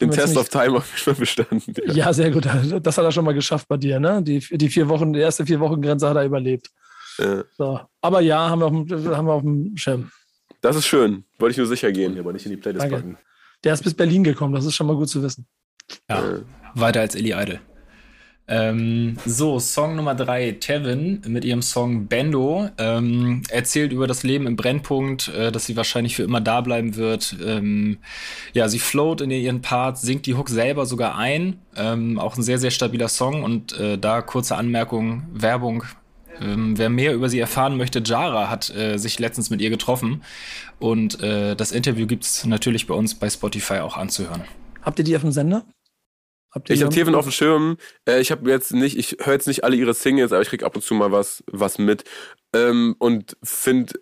Den Test of Time schon bestanden. Ja. ja. sehr gut. Das hat er schon mal geschafft bei dir, ne? Die, die vier Wochen, die erste vier Wochen Grenze hat er überlebt. So. Aber ja, haben wir, auf dem, haben wir auf dem Schirm. Das ist schön. Wollte ich nur sicher gehen, aber nicht in die Playlist Danke. packen. Der ist bis Berlin gekommen, das ist schon mal gut zu wissen. Ja, äh. weiter als Ellie Idol. Ähm, so, Song Nummer drei, Tevin mit ihrem Song Bendo ähm, erzählt über das Leben im Brennpunkt, äh, dass sie wahrscheinlich für immer da bleiben wird. Ähm, ja, sie float in ihren Parts, singt die Hook selber sogar ein. Ähm, auch ein sehr, sehr stabiler Song und äh, da kurze Anmerkung, Werbung ähm, wer mehr über sie erfahren möchte, Jara hat äh, sich letztens mit ihr getroffen. Und äh, das Interview gibt es natürlich bei uns bei Spotify auch anzuhören. Habt ihr die auf dem Sender? ich habe Teven auf dem Schirm. Äh, ich habe jetzt nicht, ich höre jetzt nicht alle ihre Singles, aber ich krieg ab und zu mal was, was mit. Ähm, und finde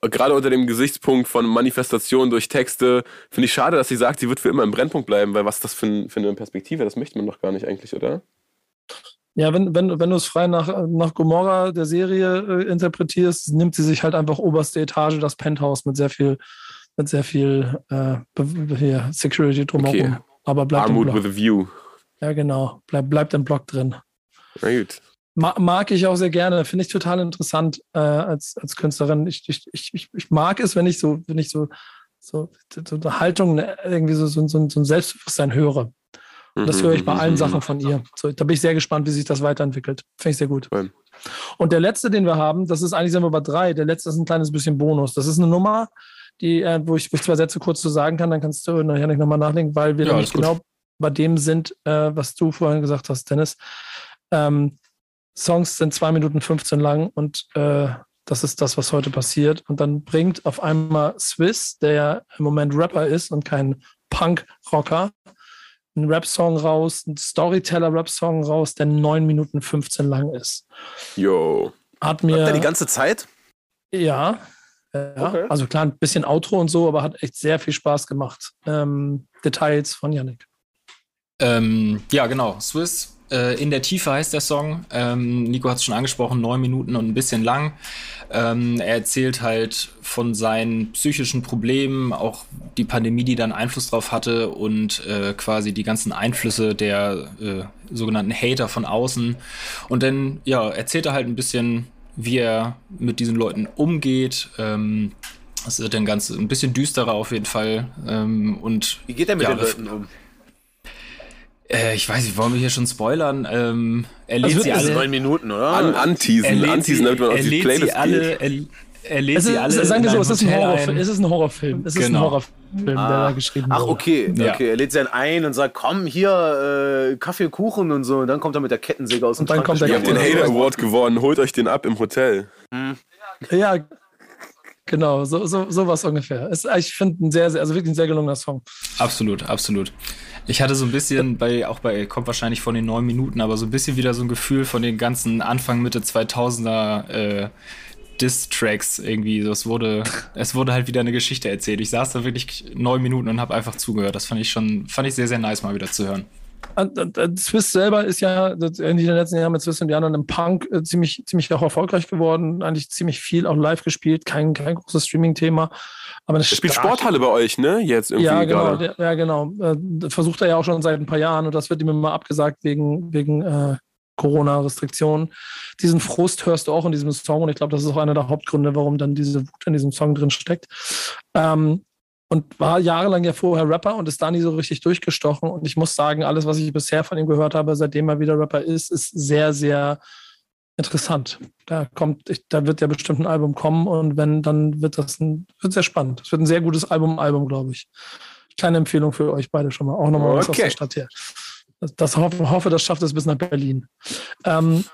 gerade unter dem Gesichtspunkt von Manifestation durch Texte, finde ich schade, dass sie sagt, sie wird für immer im Brennpunkt bleiben, weil was ist das für, für eine Perspektive? Das möchte man doch gar nicht eigentlich, oder? Ja, wenn, wenn, wenn du es frei nach, nach Gomorra der Serie äh, interpretierst, nimmt sie sich halt einfach oberste Etage, das Penthouse mit sehr viel, mit sehr viel äh, hier, Security drumherum. Okay. Aber bleibt Armut with a view. Ja, genau. Bleib, bleibt im Block drin. Na gut. Ma mag ich auch sehr gerne, finde ich total interessant äh, als, als Künstlerin. Ich, ich, ich, ich mag es, wenn ich so, wenn ich so, so, so eine Haltung, ne, irgendwie so, so, so, so ein Selbstbewusstsein höre. Und das höre ich bei allen Sachen von ihr. So, da bin ich sehr gespannt, wie sich das weiterentwickelt. Finde ich sehr gut. Und der letzte, den wir haben, das ist eigentlich sind wir bei drei. Der letzte ist ein kleines bisschen Bonus. Das ist eine Nummer, die, äh, wo, ich, wo ich zwei Sätze kurz zu sagen kann, dann kannst du nachher nicht nochmal nachdenken, weil wir ja, nämlich genau bei dem sind, äh, was du vorhin gesagt hast, Dennis. Ähm, Songs sind zwei Minuten 15 lang und äh, das ist das, was heute passiert. Und dann bringt auf einmal Swiss, der ja im Moment Rapper ist und kein Punk-Rocker, einen Rap-Song raus, einen Storyteller-Rap-Song raus, der 9 Minuten 15 lang ist. Jo. Hat mir. Hat der die ganze Zeit? Ja. ja. Okay. Also klar, ein bisschen Outro und so, aber hat echt sehr viel Spaß gemacht. Ähm, Details von Yannick. Ähm, ja, genau. Swiss äh, in der Tiefe heißt der Song. Ähm, Nico hat es schon angesprochen, neun Minuten und ein bisschen lang. Ähm, er erzählt halt von seinen psychischen Problemen, auch die Pandemie, die dann Einfluss drauf hatte und äh, quasi die ganzen Einflüsse der äh, sogenannten Hater von außen. Und dann, ja, erzählt er halt ein bisschen, wie er mit diesen Leuten umgeht. Ähm, das ist dann ganz ein bisschen düsterer auf jeden Fall. Ähm, und wie geht er mit ja, den Leuten um? Äh, ich weiß nicht, wollen wir hier schon spoilern? Ähm, er lädt also, sie alle. neun Minuten, oder? An, anteasen, anteasen, damit man auf die Playlist sie alle, er, er lädt sie alle. Sagen wir so, es ist, ein Horrorfilm, es ist ein Horrorfilm. Es ist genau. ein Horrorfilm, ah. der da geschrieben Ach, okay. Ja. okay. Er lädt sie dann ein und sagt, komm, hier, äh, Kaffee, Kuchen und so. Und dann kommt er mit der Kettensäge aus dem und dann kommt der Ihr habt den Hater Award gewonnen, holt euch den ab im Hotel. Hm. Ja, genau, so, so, sowas ungefähr. Ist, ich finde ein sehr, sehr, also wirklich ein sehr gelungener Song. Absolut, absolut. Ich hatte so ein bisschen bei, auch bei, kommt wahrscheinlich von den neun Minuten, aber so ein bisschen wieder so ein Gefühl von den ganzen Anfang, Mitte 2000er äh, Diss-Tracks irgendwie. Es wurde, es wurde halt wieder eine Geschichte erzählt. Ich saß da wirklich neun Minuten und habe einfach zugehört. Das fand ich schon, fand ich sehr, sehr nice mal wieder zu hören. Swiss selber ist ja in den letzten Jahren mit Swiss und Jan und im Punk äh, ziemlich, ziemlich auch erfolgreich geworden. Eigentlich ziemlich viel auch live gespielt. Kein, kein großes Streaming-Thema. Aber das spielt Sporthalle bei euch, ne? Jetzt irgendwie ja, genau, gerade. ja, genau. Äh, versucht er ja auch schon seit ein paar Jahren und das wird ihm immer abgesagt wegen, wegen äh, Corona-Restriktionen. Diesen Frust hörst du auch in diesem Song und ich glaube, das ist auch einer der Hauptgründe, warum dann diese Wut in diesem Song drin steckt. Ähm, und war jahrelang ja vorher Rapper und ist da nie so richtig durchgestochen. Und ich muss sagen, alles, was ich bisher von ihm gehört habe, seitdem er wieder Rapper ist, ist sehr, sehr interessant. Da kommt, ich, da wird ja bestimmt ein Album kommen und wenn, dann wird das ein, wird sehr spannend. Es wird ein sehr gutes Album, Album, glaube ich. Kleine Empfehlung für euch beide schon mal. Auch nochmal was aus der Stadt her. Das, das hoffe, hoffe, das schafft es bis nach Berlin. Ähm,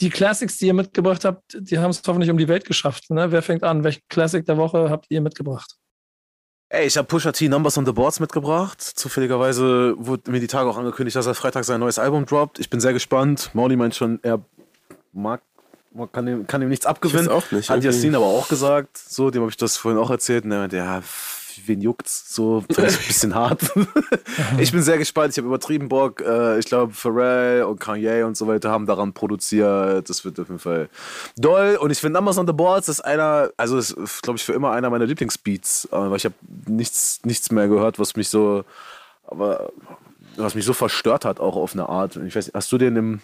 die Classics, die ihr mitgebracht habt, die haben es hoffentlich um die Welt geschafft. Ne? Wer fängt an? Welchen Classic der Woche habt ihr mitgebracht? Ey, ich habe Pusha T Numbers on the Boards mitgebracht. Zufälligerweise wurde mir die Tage auch angekündigt, dass er Freitag sein neues Album droppt. Ich bin sehr gespannt. Mauli meint schon, er mag, man kann ihm, kann ihm nichts abgewinnen. Auch nicht, Hat. Yassin aber auch gesagt. So, dem habe ich das vorhin auch erzählt. Und er meinte, ja, wen juckt's? So, ich ein bisschen hart. ich bin sehr gespannt. Ich habe übertrieben Bock. Äh, Ich glaube, Pharrell und Kanye und so weiter haben daran produziert. Das wird auf jeden Fall doll. Und ich finde Numbers on the Boards ist einer, also ist, glaube ich, für immer einer meiner Lieblingsbeats. Äh, Weil ich habe nichts, nichts mehr gehört, was mich so, aber was mich so verstört hat, auch auf eine Art. Ich weiß, hast du den im,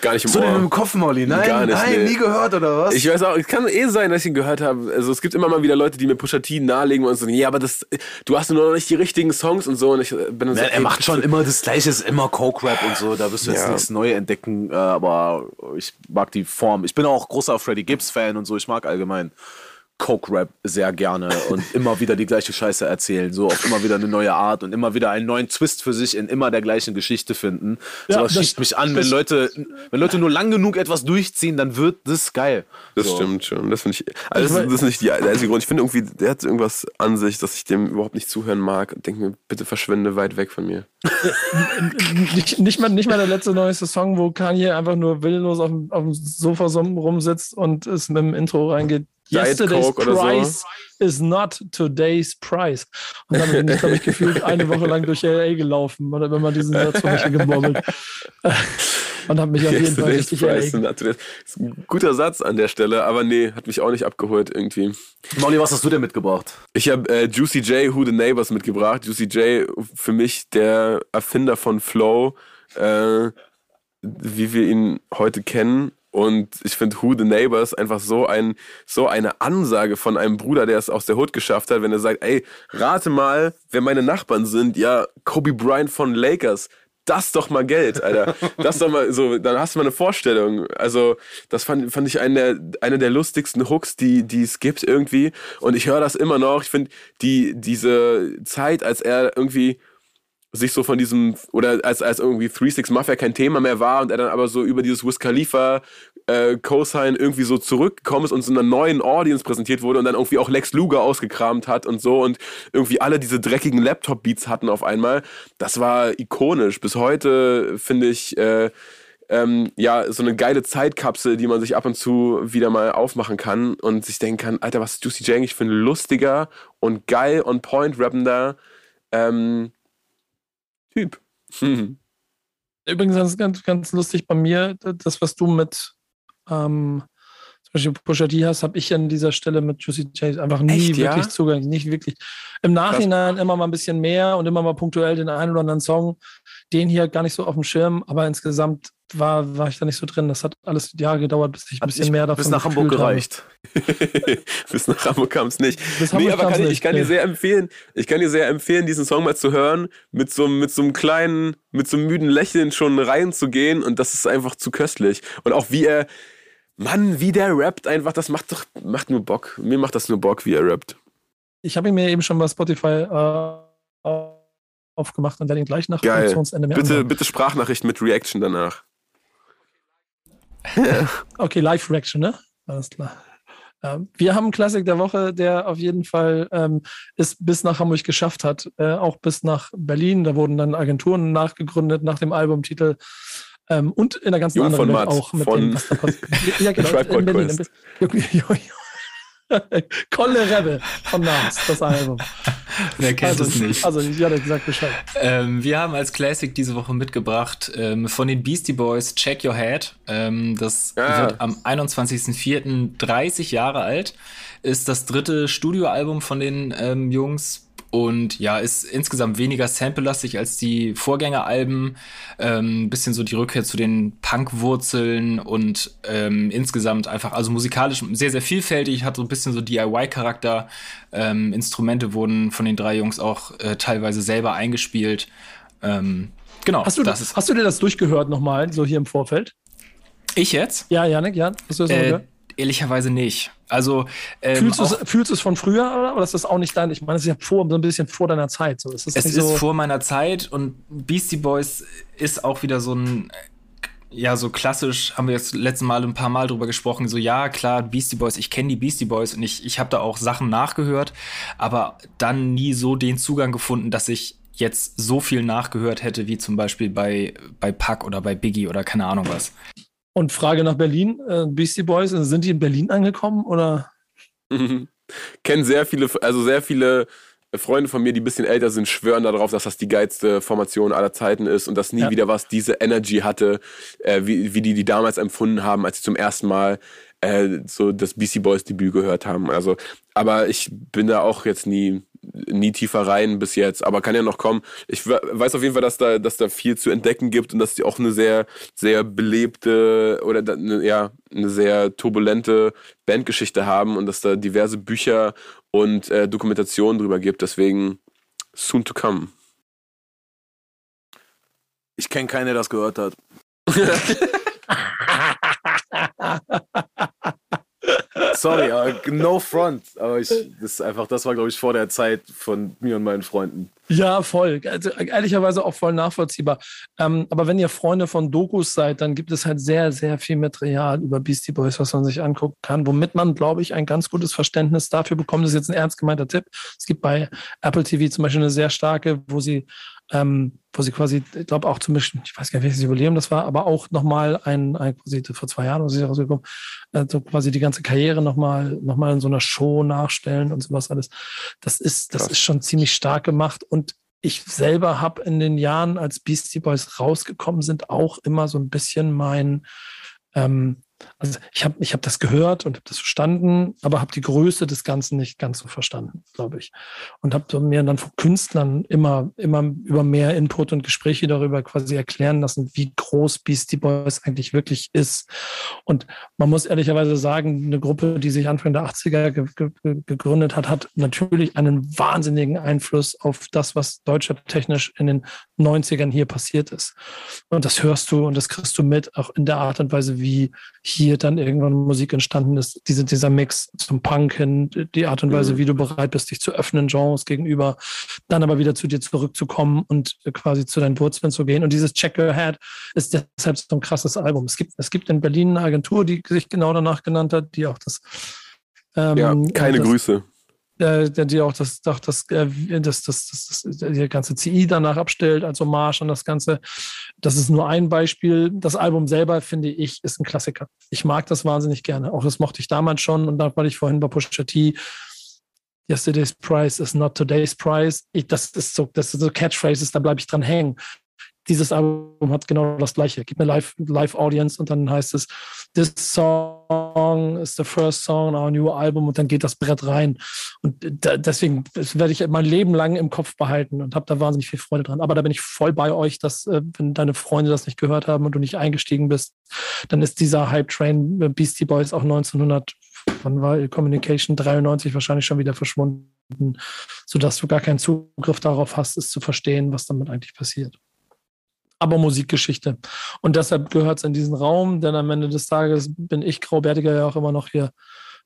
Gar nicht im hast du den Ohr. im Kopf, Molly? Nein, Gar nicht, nein, nee. nie gehört oder was? Ich weiß auch, es kann eh sein, dass ich ihn gehört habe. Also es gibt immer mal wieder Leute, die mir Pusha T nahelegen und sagen, ja, aber das, du hast nur noch nicht die richtigen Songs und so. Und ich äh, bin dann so, Ja, er macht schon immer das Gleiche, ist immer Coke-Rap und so, da wirst du jetzt Ja. nichts neu entdecken, äh, aber ich mag die Form. Ich bin auch großer Freddie Gibbs-Fan und so, ich mag allgemein Coke-Rap sehr gerne und immer wieder die gleiche Scheiße erzählen, so auf immer wieder eine neue Art und immer wieder einen neuen Twist für sich in immer der gleichen Geschichte finden. Ja, Sowas das- schießt mich an, wenn Leute, wenn Leute nur lang genug etwas durchziehen, dann wird das geil. Das So. stimmt schon. Das finde ich. Also das, ist- das ist nicht die, der einzige Grund. Ich finde irgendwie, der hat irgendwas an sich, dass ich dem überhaupt nicht zuhören mag und denke mir, bitte verschwinde weit weg von mir. nicht, nicht, mal, nicht mal der letzte neueste Song, wo Kanye einfach nur willenlos auf dem, auf dem Sofa so rumsitzt und es mit dem Intro reingeht. Diet Yesterday's Coke oder so. price is not today's price. Und dann bin ich, glaube ich, gefühlt eine Woche lang durch LA gelaufen oder wenn man diesen Satz von mich gemurmelt. Und habe mich auf jeden Fall richtig Price ist ein guter Satz an der Stelle, aber nee, hat mich auch nicht abgeholt irgendwie. Molly, was hast du denn mitgebracht? Ich habe äh, Juicy J, Who the Neighbors mitgebracht. Juicy J, für mich der Erfinder von Flow, äh, wie wir ihn heute kennen. Und ich finde Who the Neighbors einfach so, ein, so eine Ansage von einem Bruder, der es aus der Hood geschafft hat, wenn er sagt, ey, rate mal, wer meine Nachbarn sind. Ja, Kobe Bryant von Lakers. Das doch mal Geld, Alter. Das doch mal so, dann hast du mal eine Vorstellung. Also, das fand, fand ich eine der, eine der lustigsten Hooks, die, die es gibt irgendwie. Und ich höre das immer noch. Ich finde, die, diese Zeit, als er irgendwie sich so von diesem, oder als, als irgendwie 3-6 Mafia kein Thema mehr war und er dann aber so über dieses Wiz Khalifa äh, Cosign irgendwie so zurückgekommen ist und so einer neuen Audience präsentiert wurde und dann irgendwie auch Lex Luger ausgekramt hat und so und irgendwie alle diese dreckigen Laptop-Beats hatten auf einmal. Das war ikonisch. Bis heute finde ich, äh, ähm, ja, so eine geile Zeitkapsel, die man sich ab und zu wieder mal aufmachen kann und sich denken kann, Alter, was ist Juicy J für ein lustiger und geil on point rappender ähm, Typ. Hm. Übrigens ganz, ganz, ganz lustig bei mir, das, was du mit ähm, zum Beispiel Pusha T hast, habe ich an dieser Stelle mit Juicy J einfach nie Echt, ja? wirklich Zugang, nicht wirklich. Im Nachhinein immer mal ein bisschen mehr und immer mal punktuell den einen oder anderen Song, den hier gar nicht so auf dem Schirm, aber insgesamt war, war ich da nicht so drin. Das hat alles Jahre gedauert, bis ich ein bisschen nicht mehr davon bis nach Hamburg gereicht. Bis nach Hamburg kam es nicht. Bis Nee, Hamburg aber kann ich, ich kann dir sehr empfehlen, ich kann dir sehr empfehlen, diesen Song mal zu hören, mit so, mit so einem kleinen, mit so einem müden Lächeln schon reinzugehen und das ist einfach zu köstlich. Und auch wie er, Mann, wie der rappt einfach, das macht doch, macht nur Bock. Mir macht das nur Bock, wie er rappt. Ich habe ihn mir eben schon bei Spotify äh, aufgemacht und werde ihn gleich nach Geil. Produktionsende mehr Bitte, anhören. bitte Sprachnachricht mit Reaction danach. Okay, Live-Reaction, ne? Alles klar. Ähm, wir haben einen Klassik der Woche, der auf jeden Fall ähm, es bis nach Hamburg geschafft hat, äh, auch bis nach Berlin. Da wurden dann Agenturen nachgegründet nach dem Albumtitel. Ähm, und in der ganzen Jung anderen von Welt Matt auch mit von dem. Ja, genau, in Berlin. Quest. Kolle Rebbe von Nas, das Album. Wer kennt Also, es nicht? also ja, der gesagt Bescheid. Ähm, wir haben als Classic diese Woche mitgebracht ähm, von den Beastie Boys Check Your Head. Ähm, das Ah. wird am 21.04. 30 Jahre alt. Ist das dritte Studioalbum von den ähm, Jungs. Und ja, ist insgesamt weniger samplelastig als die Vorgängeralben. Ähm, bisschen so die Rückkehr zu den Punk-Wurzeln und ähm, insgesamt einfach, also musikalisch sehr, sehr vielfältig, hat so ein bisschen so DIY-Charakter. Ähm, Instrumente wurden von den drei Jungs auch äh, teilweise selber eingespielt. Ähm, genau, Hast du, das ist hast du dir das durchgehört nochmal, so hier im Vorfeld? ich jetzt. Ja, Janik, ja. Hast du das Äh, gehört? ehrlicherweise nicht. Also ähm, Fühlst du es, fühlst du es von früher oder, oder ist das auch nicht dein? Ich meine, es ist ja vor, so ein bisschen vor deiner Zeit. So. Es ist, Es ist so, vor meiner Zeit und Beastie Boys ist auch wieder so ein, ja, so klassisch, haben wir jetzt letzten Mal ein paar Mal drüber gesprochen, so ja, klar, Beastie Boys, ich kenne die Beastie Boys und ich, ich habe da auch Sachen nachgehört, aber dann nie so den Zugang gefunden, dass ich jetzt so viel nachgehört hätte, wie zum Beispiel bei, bei Puck oder bei Biggie oder keine Ahnung was. Und Frage nach Berlin, äh, Beastie Boys, sind die in Berlin angekommen oder? Mhm. Kennen sehr viele, also sehr viele Freunde von mir, die ein bisschen älter sind, schwören darauf, dass das die geilste Formation aller Zeiten ist und dass nie Ja. wieder was diese Energy hatte, äh, wie, wie die die damals empfunden haben, als sie zum ersten Mal äh, so das BC Boys Debüt gehört haben. Also, aber ich bin da auch jetzt nie nie tiefer rein bis jetzt, aber kann ja noch kommen. Ich we- weiß auf jeden Fall, dass da, dass da viel zu entdecken gibt und dass die auch eine sehr, sehr belebte oder eine, ja, eine sehr turbulente Bandgeschichte haben und dass da diverse Bücher und äh, Dokumentationen drüber gibt. Deswegen soon to come. Ich kenne keinen, der das gehört hat. Sorry, aber no front. Aber ich, das einfach, das war, glaube ich, vor der Zeit von mir und meinen Freunden. Ja, voll. Also, ehrlicherweise auch voll nachvollziehbar. Ähm, aber wenn ihr Freunde von Dokus seid, dann gibt es halt sehr, sehr viel Material über Beastie Boys, was man sich angucken kann, womit man, glaube ich, ein ganz gutes Verständnis dafür bekommt. Das ist jetzt ein ernst gemeinter Tipp. Es gibt bei Apple TV zum Beispiel eine sehr starke, wo sie, ähm, wo sie quasi, ich glaube auch zum Beispiel, ich weiß gar nicht, welches Jubiläum das war, aber auch nochmal ein, ein quasi vor zwei Jahren, was ist rausgekommen, äh, so quasi die ganze Karriere nochmal noch mal in so einer Show nachstellen und sowas alles. Das ist, das Krass. ist schon ziemlich stark gemacht und ich selber habe in den Jahren, als Beastie Boys rausgekommen sind, auch immer so ein bisschen mein, ähm, also ich habe ich hab das gehört und habe das verstanden, aber habe die Größe des Ganzen nicht ganz so verstanden, glaube ich. Und habe mir dann von Künstlern immer, immer über mehr Input und Gespräche darüber quasi erklären lassen, wie groß Beastie Boys eigentlich wirklich ist. Und man muss ehrlicherweise sagen, eine Gruppe, die sich Anfang der 80er ge ge gegründet hat, hat natürlich einen wahnsinnigen Einfluss auf das, was deutschertechnisch in den 90ern hier passiert ist. Und das hörst du und das kriegst du mit, auch in der Art und Weise, wie hier dann irgendwann Musik entstanden ist. Diese, dieser Mix zum Punk hin, die Art und Weise, wie du bereit bist, dich zu öffnen, Genres gegenüber, dann aber wieder zu dir zurückzukommen und quasi zu deinen Wurzeln zu gehen. Und dieses Check Your Head ist deshalb so ein krasses Album. Es gibt, es gibt in Berlin eine Agentur, die sich genau danach genannt hat, die auch das ähm, Ja, keine das, Grüße. Äh, der die auch das, doch das, äh, das, das, das, das, die ganze CI danach abstellt als Hommage an das Ganze. Das ist nur ein Beispiel. Das Album selber, finde ich, ist ein Klassiker. Ich mag das wahnsinnig gerne. Auch das mochte ich damals schon und dann, weil ich vorhin bei Pusha T Yesterday's Price is not today's price. Ich, das ist so, das sind so Catchphrases, da bleibe ich dran hängen. Dieses Album hat genau das Gleiche. Gibt eine Live, Live Audience und dann heißt es, this song is the first song in our new album und dann geht das Brett rein. Und da, deswegen werde ich mein Leben lang im Kopf behalten und habe da wahnsinnig viel Freude dran. Aber da bin ich voll bei euch, dass äh, wenn deine Freunde das nicht gehört haben und du nicht eingestiegen bist, dann ist dieser Hype-Train äh, Beastie Boys auch 1900, wann war Communication 93 wahrscheinlich schon wieder verschwunden, sodass du gar keinen Zugriff darauf hast, es zu verstehen, was damit eigentlich passiert aber Musikgeschichte. Und deshalb gehört es in diesen Raum, denn am Ende des Tages bin ich Graubärtiger ja auch immer noch hier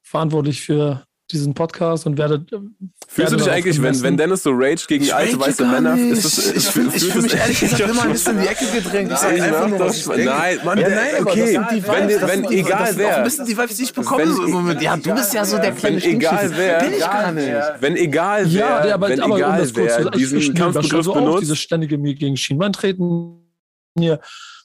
verantwortlich für diesen Podcast und werde. Fühlst du dich eigentlich, wenn, wenn Dennis so rage gegen alte weiße Männer, ist das, ich fühle fühl mich ehrlich gesagt immer ein bisschen in die Ecke gedrängt. Ich sage einfach nur, was ich denke. Nein, Mann, Ja, nein, aber okay, das sind die wenn, Vibes, das wenn sind die- egal das sind auch wer, ein bisschen die Vibes, die ich bekomme Wenn- so im Moment. Ja, du bist ja so der kleine wenn egal wer, Bin ich gar nicht. wenn egal wer, Ja, der, aber, wenn aber um egal das kurz wer zu ich, ich diesen das Kampfbegriff so auf, dieses benutzt, ständige mir gegen Schienbein treten. Hier.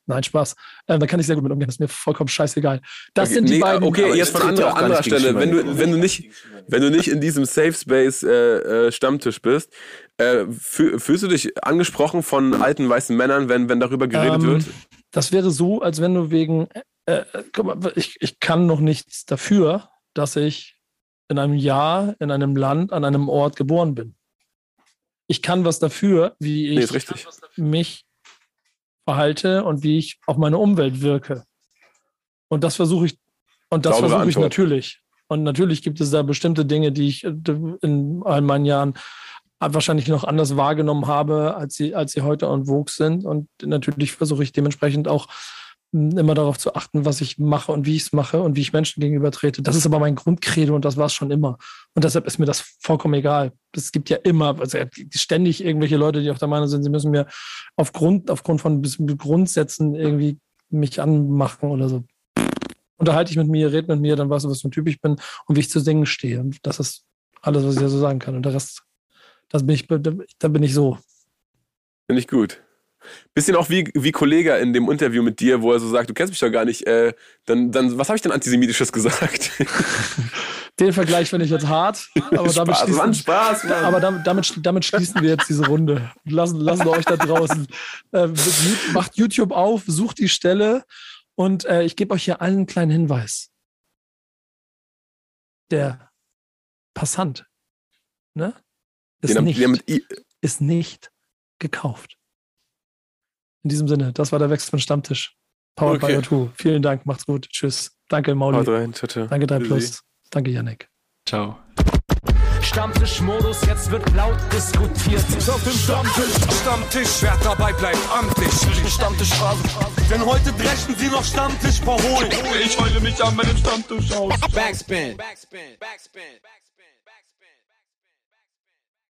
Nein, Spaß. Ähm, da kann ich sehr gut mit umgehen. Das ist mir vollkommen scheißegal. Das sind die nee, beiden. okay, jetzt ich von anderer, anderer Stelle. Wenn du, wenn du nicht, wenn du nicht in diesem Safe Space äh, äh, Stammtisch bist, äh, fühl, fühlst du dich angesprochen von alten weißen Männern, wenn, wenn darüber geredet Ähm, wird? Das wäre so, als wenn du wegen, äh, äh, guck mal, ich, ich kann noch nichts dafür, dass ich in einem Jahr, in einem Land, an einem Ort geboren bin. Ich kann was dafür, wie ich Nee, mich verhalte und wie ich auf meine Umwelt wirke. Und das versuche ich, und das versuche ich natürlich. Und natürlich gibt es da bestimmte Dinge, die ich äh, in all meinen Jahren wahrscheinlich noch anders wahrgenommen habe, als sie, als sie heute en vogue sind. Und natürlich versuche ich dementsprechend auch immer darauf zu achten, was ich mache und wie ich es mache und wie ich Menschen gegenüber trete. Das ist aber mein Grundcredo und das war es schon immer. Und deshalb ist mir das vollkommen egal. Es gibt ja immer, also ständig irgendwelche Leute, die auch der Meinung sind, sie müssen mir aufgrund, aufgrund von Grundsätzen irgendwie mich anmachen oder so. Unterhalte ich mit mir, red mit mir, dann weißt du, was für ein Typ ich bin und wie ich zu Dingen stehe. Und das ist alles, was ich da so sagen kann. Und der Rest, das bin ich, da bin ich so. Finde ich gut. Bisschen auch wie, wie Kollege in dem Interview mit dir, wo er so sagt, du kennst mich doch gar nicht. Äh, dann, dann, was habe ich denn Antisemitisches gesagt? Den Vergleich finde ich jetzt hart, aber damit, Spaß, Mann, schließen, Spaß, Mann. aber damit, damit, damit schließen wir jetzt diese Runde. Lassen, lassen wir euch da draußen. Äh, macht YouTube auf, sucht die Stelle und äh, ich gebe euch hier allen einen kleinen Hinweis. Der Passant ne, ist, nicht, ist nicht gekauft. In diesem Sinne, das war der Wechsel von Stammtisch. Powered Okay. by O2. Vielen Dank, macht's gut. Tschüss. Danke, Mauli. Haut rein, ciao. Danke, 3 Tschüssi. Plus. Danke, Yannick. Ciao. Stammtischmodus, jetzt wird laut diskutiert. Auf dem Stammtisch, Stammtisch, wer dabei bleibt, amtlich. Stammtisch Phase. Denn heute dreschen sie noch Stammtisch verholen. Ich heule mich an meinem Stammtisch aus. Backspin. Backspin. Backspin. Backspin.